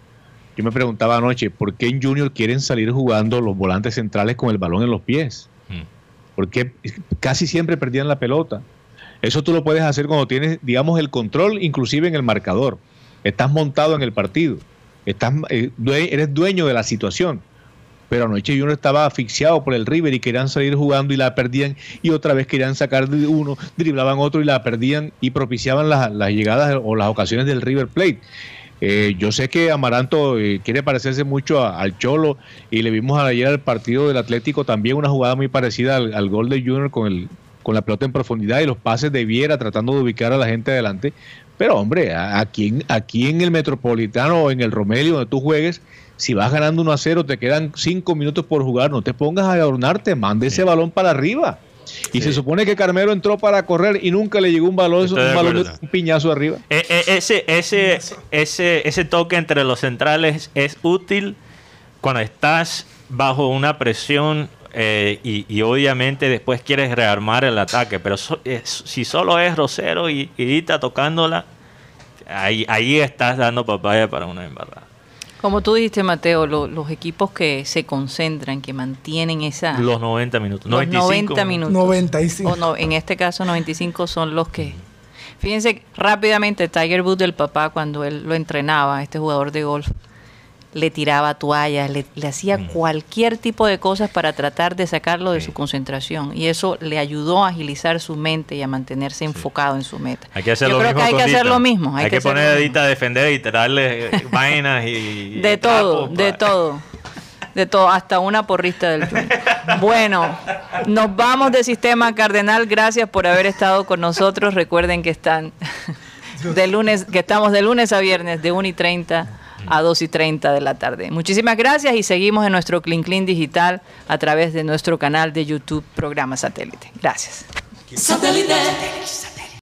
Speaker 3: yo me preguntaba anoche, ¿por qué en Junior quieren salir jugando los volantes centrales con el balón en los pies?
Speaker 4: Mm.
Speaker 3: Porque casi siempre perdían la pelota. Eso tú lo puedes hacer cuando tienes, digamos, el control, inclusive en el marcador. Estás montado en el partido. Estás, eh, due- eres dueño de la situación. Pero anoche Junior estaba asfixiado por el River y querían salir jugando y la perdían. Y otra vez querían sacar de uno, driblaban otro y la perdían y propiciaban las, las llegadas o las ocasiones del River Plate. Eh, yo sé que Amaranto eh, quiere parecerse mucho al Cholo y le vimos ayer al partido del Atlético también una jugada muy parecida al, al gol de Junior con, el, con la pelota en profundidad y los pases de Viera tratando de ubicar a la gente adelante. Pero hombre, aquí aquí en el Metropolitano o en el Romelio donde tú juegues, si vas ganando 1 a 0, te quedan 5 minutos por jugar, no te pongas a adornarte, mande ese balón para arriba. Y
Speaker 4: Sí.
Speaker 3: se supone que Carmelo entró para correr y nunca le llegó un balón,
Speaker 4: Estoy
Speaker 3: un, balón de- un piñazo arriba.
Speaker 4: E- e- ese, ese, ese, ese toque entre los centrales es útil cuando estás bajo una presión eh, y, y obviamente después quieres rearmar el ataque. Pero so- es- si solo es Rosero y, y tocándola, ahí, ahí estás dando papaya para una embarrada.
Speaker 2: Como tú dijiste, Mateo, lo- los equipos que se concentran, que mantienen esa...
Speaker 4: Los 90 minutos.
Speaker 2: los
Speaker 4: 95
Speaker 2: 90 minutos.
Speaker 5: 95.
Speaker 2: O no, en este caso 95 son los que... Fíjense rápidamente, Tiger Woods, el papá, cuando él lo entrenaba, este jugador de golf, le tiraba toallas, le, le hacía
Speaker 4: Mm.
Speaker 2: cualquier tipo de cosas para tratar de sacarlo de su concentración. Y eso le ayudó a agilizar su mente y a mantenerse enfocado en su meta.
Speaker 4: Hay que hacer
Speaker 2: Yo
Speaker 4: lo
Speaker 2: creo
Speaker 4: mismo
Speaker 2: que hay que hacer lo mismo.
Speaker 4: Hay, que, poner a
Speaker 2: mismo.
Speaker 4: Dita a defender y tirarle eh, vainas y...
Speaker 2: De todo, de todo. De todo, hasta una porrista del Junior. Bueno, nos vamos de Sistema Cardenal. Gracias por haber estado con nosotros. Recuerden que están de lunes, que estamos de lunes a viernes de 1 y 30 a 2 y 30 de la tarde. Muchísimas gracias y seguimos en nuestro Clean Clean Digital a través de nuestro canal de YouTube Programa Satélite. Gracias.
Speaker 6: Satellite.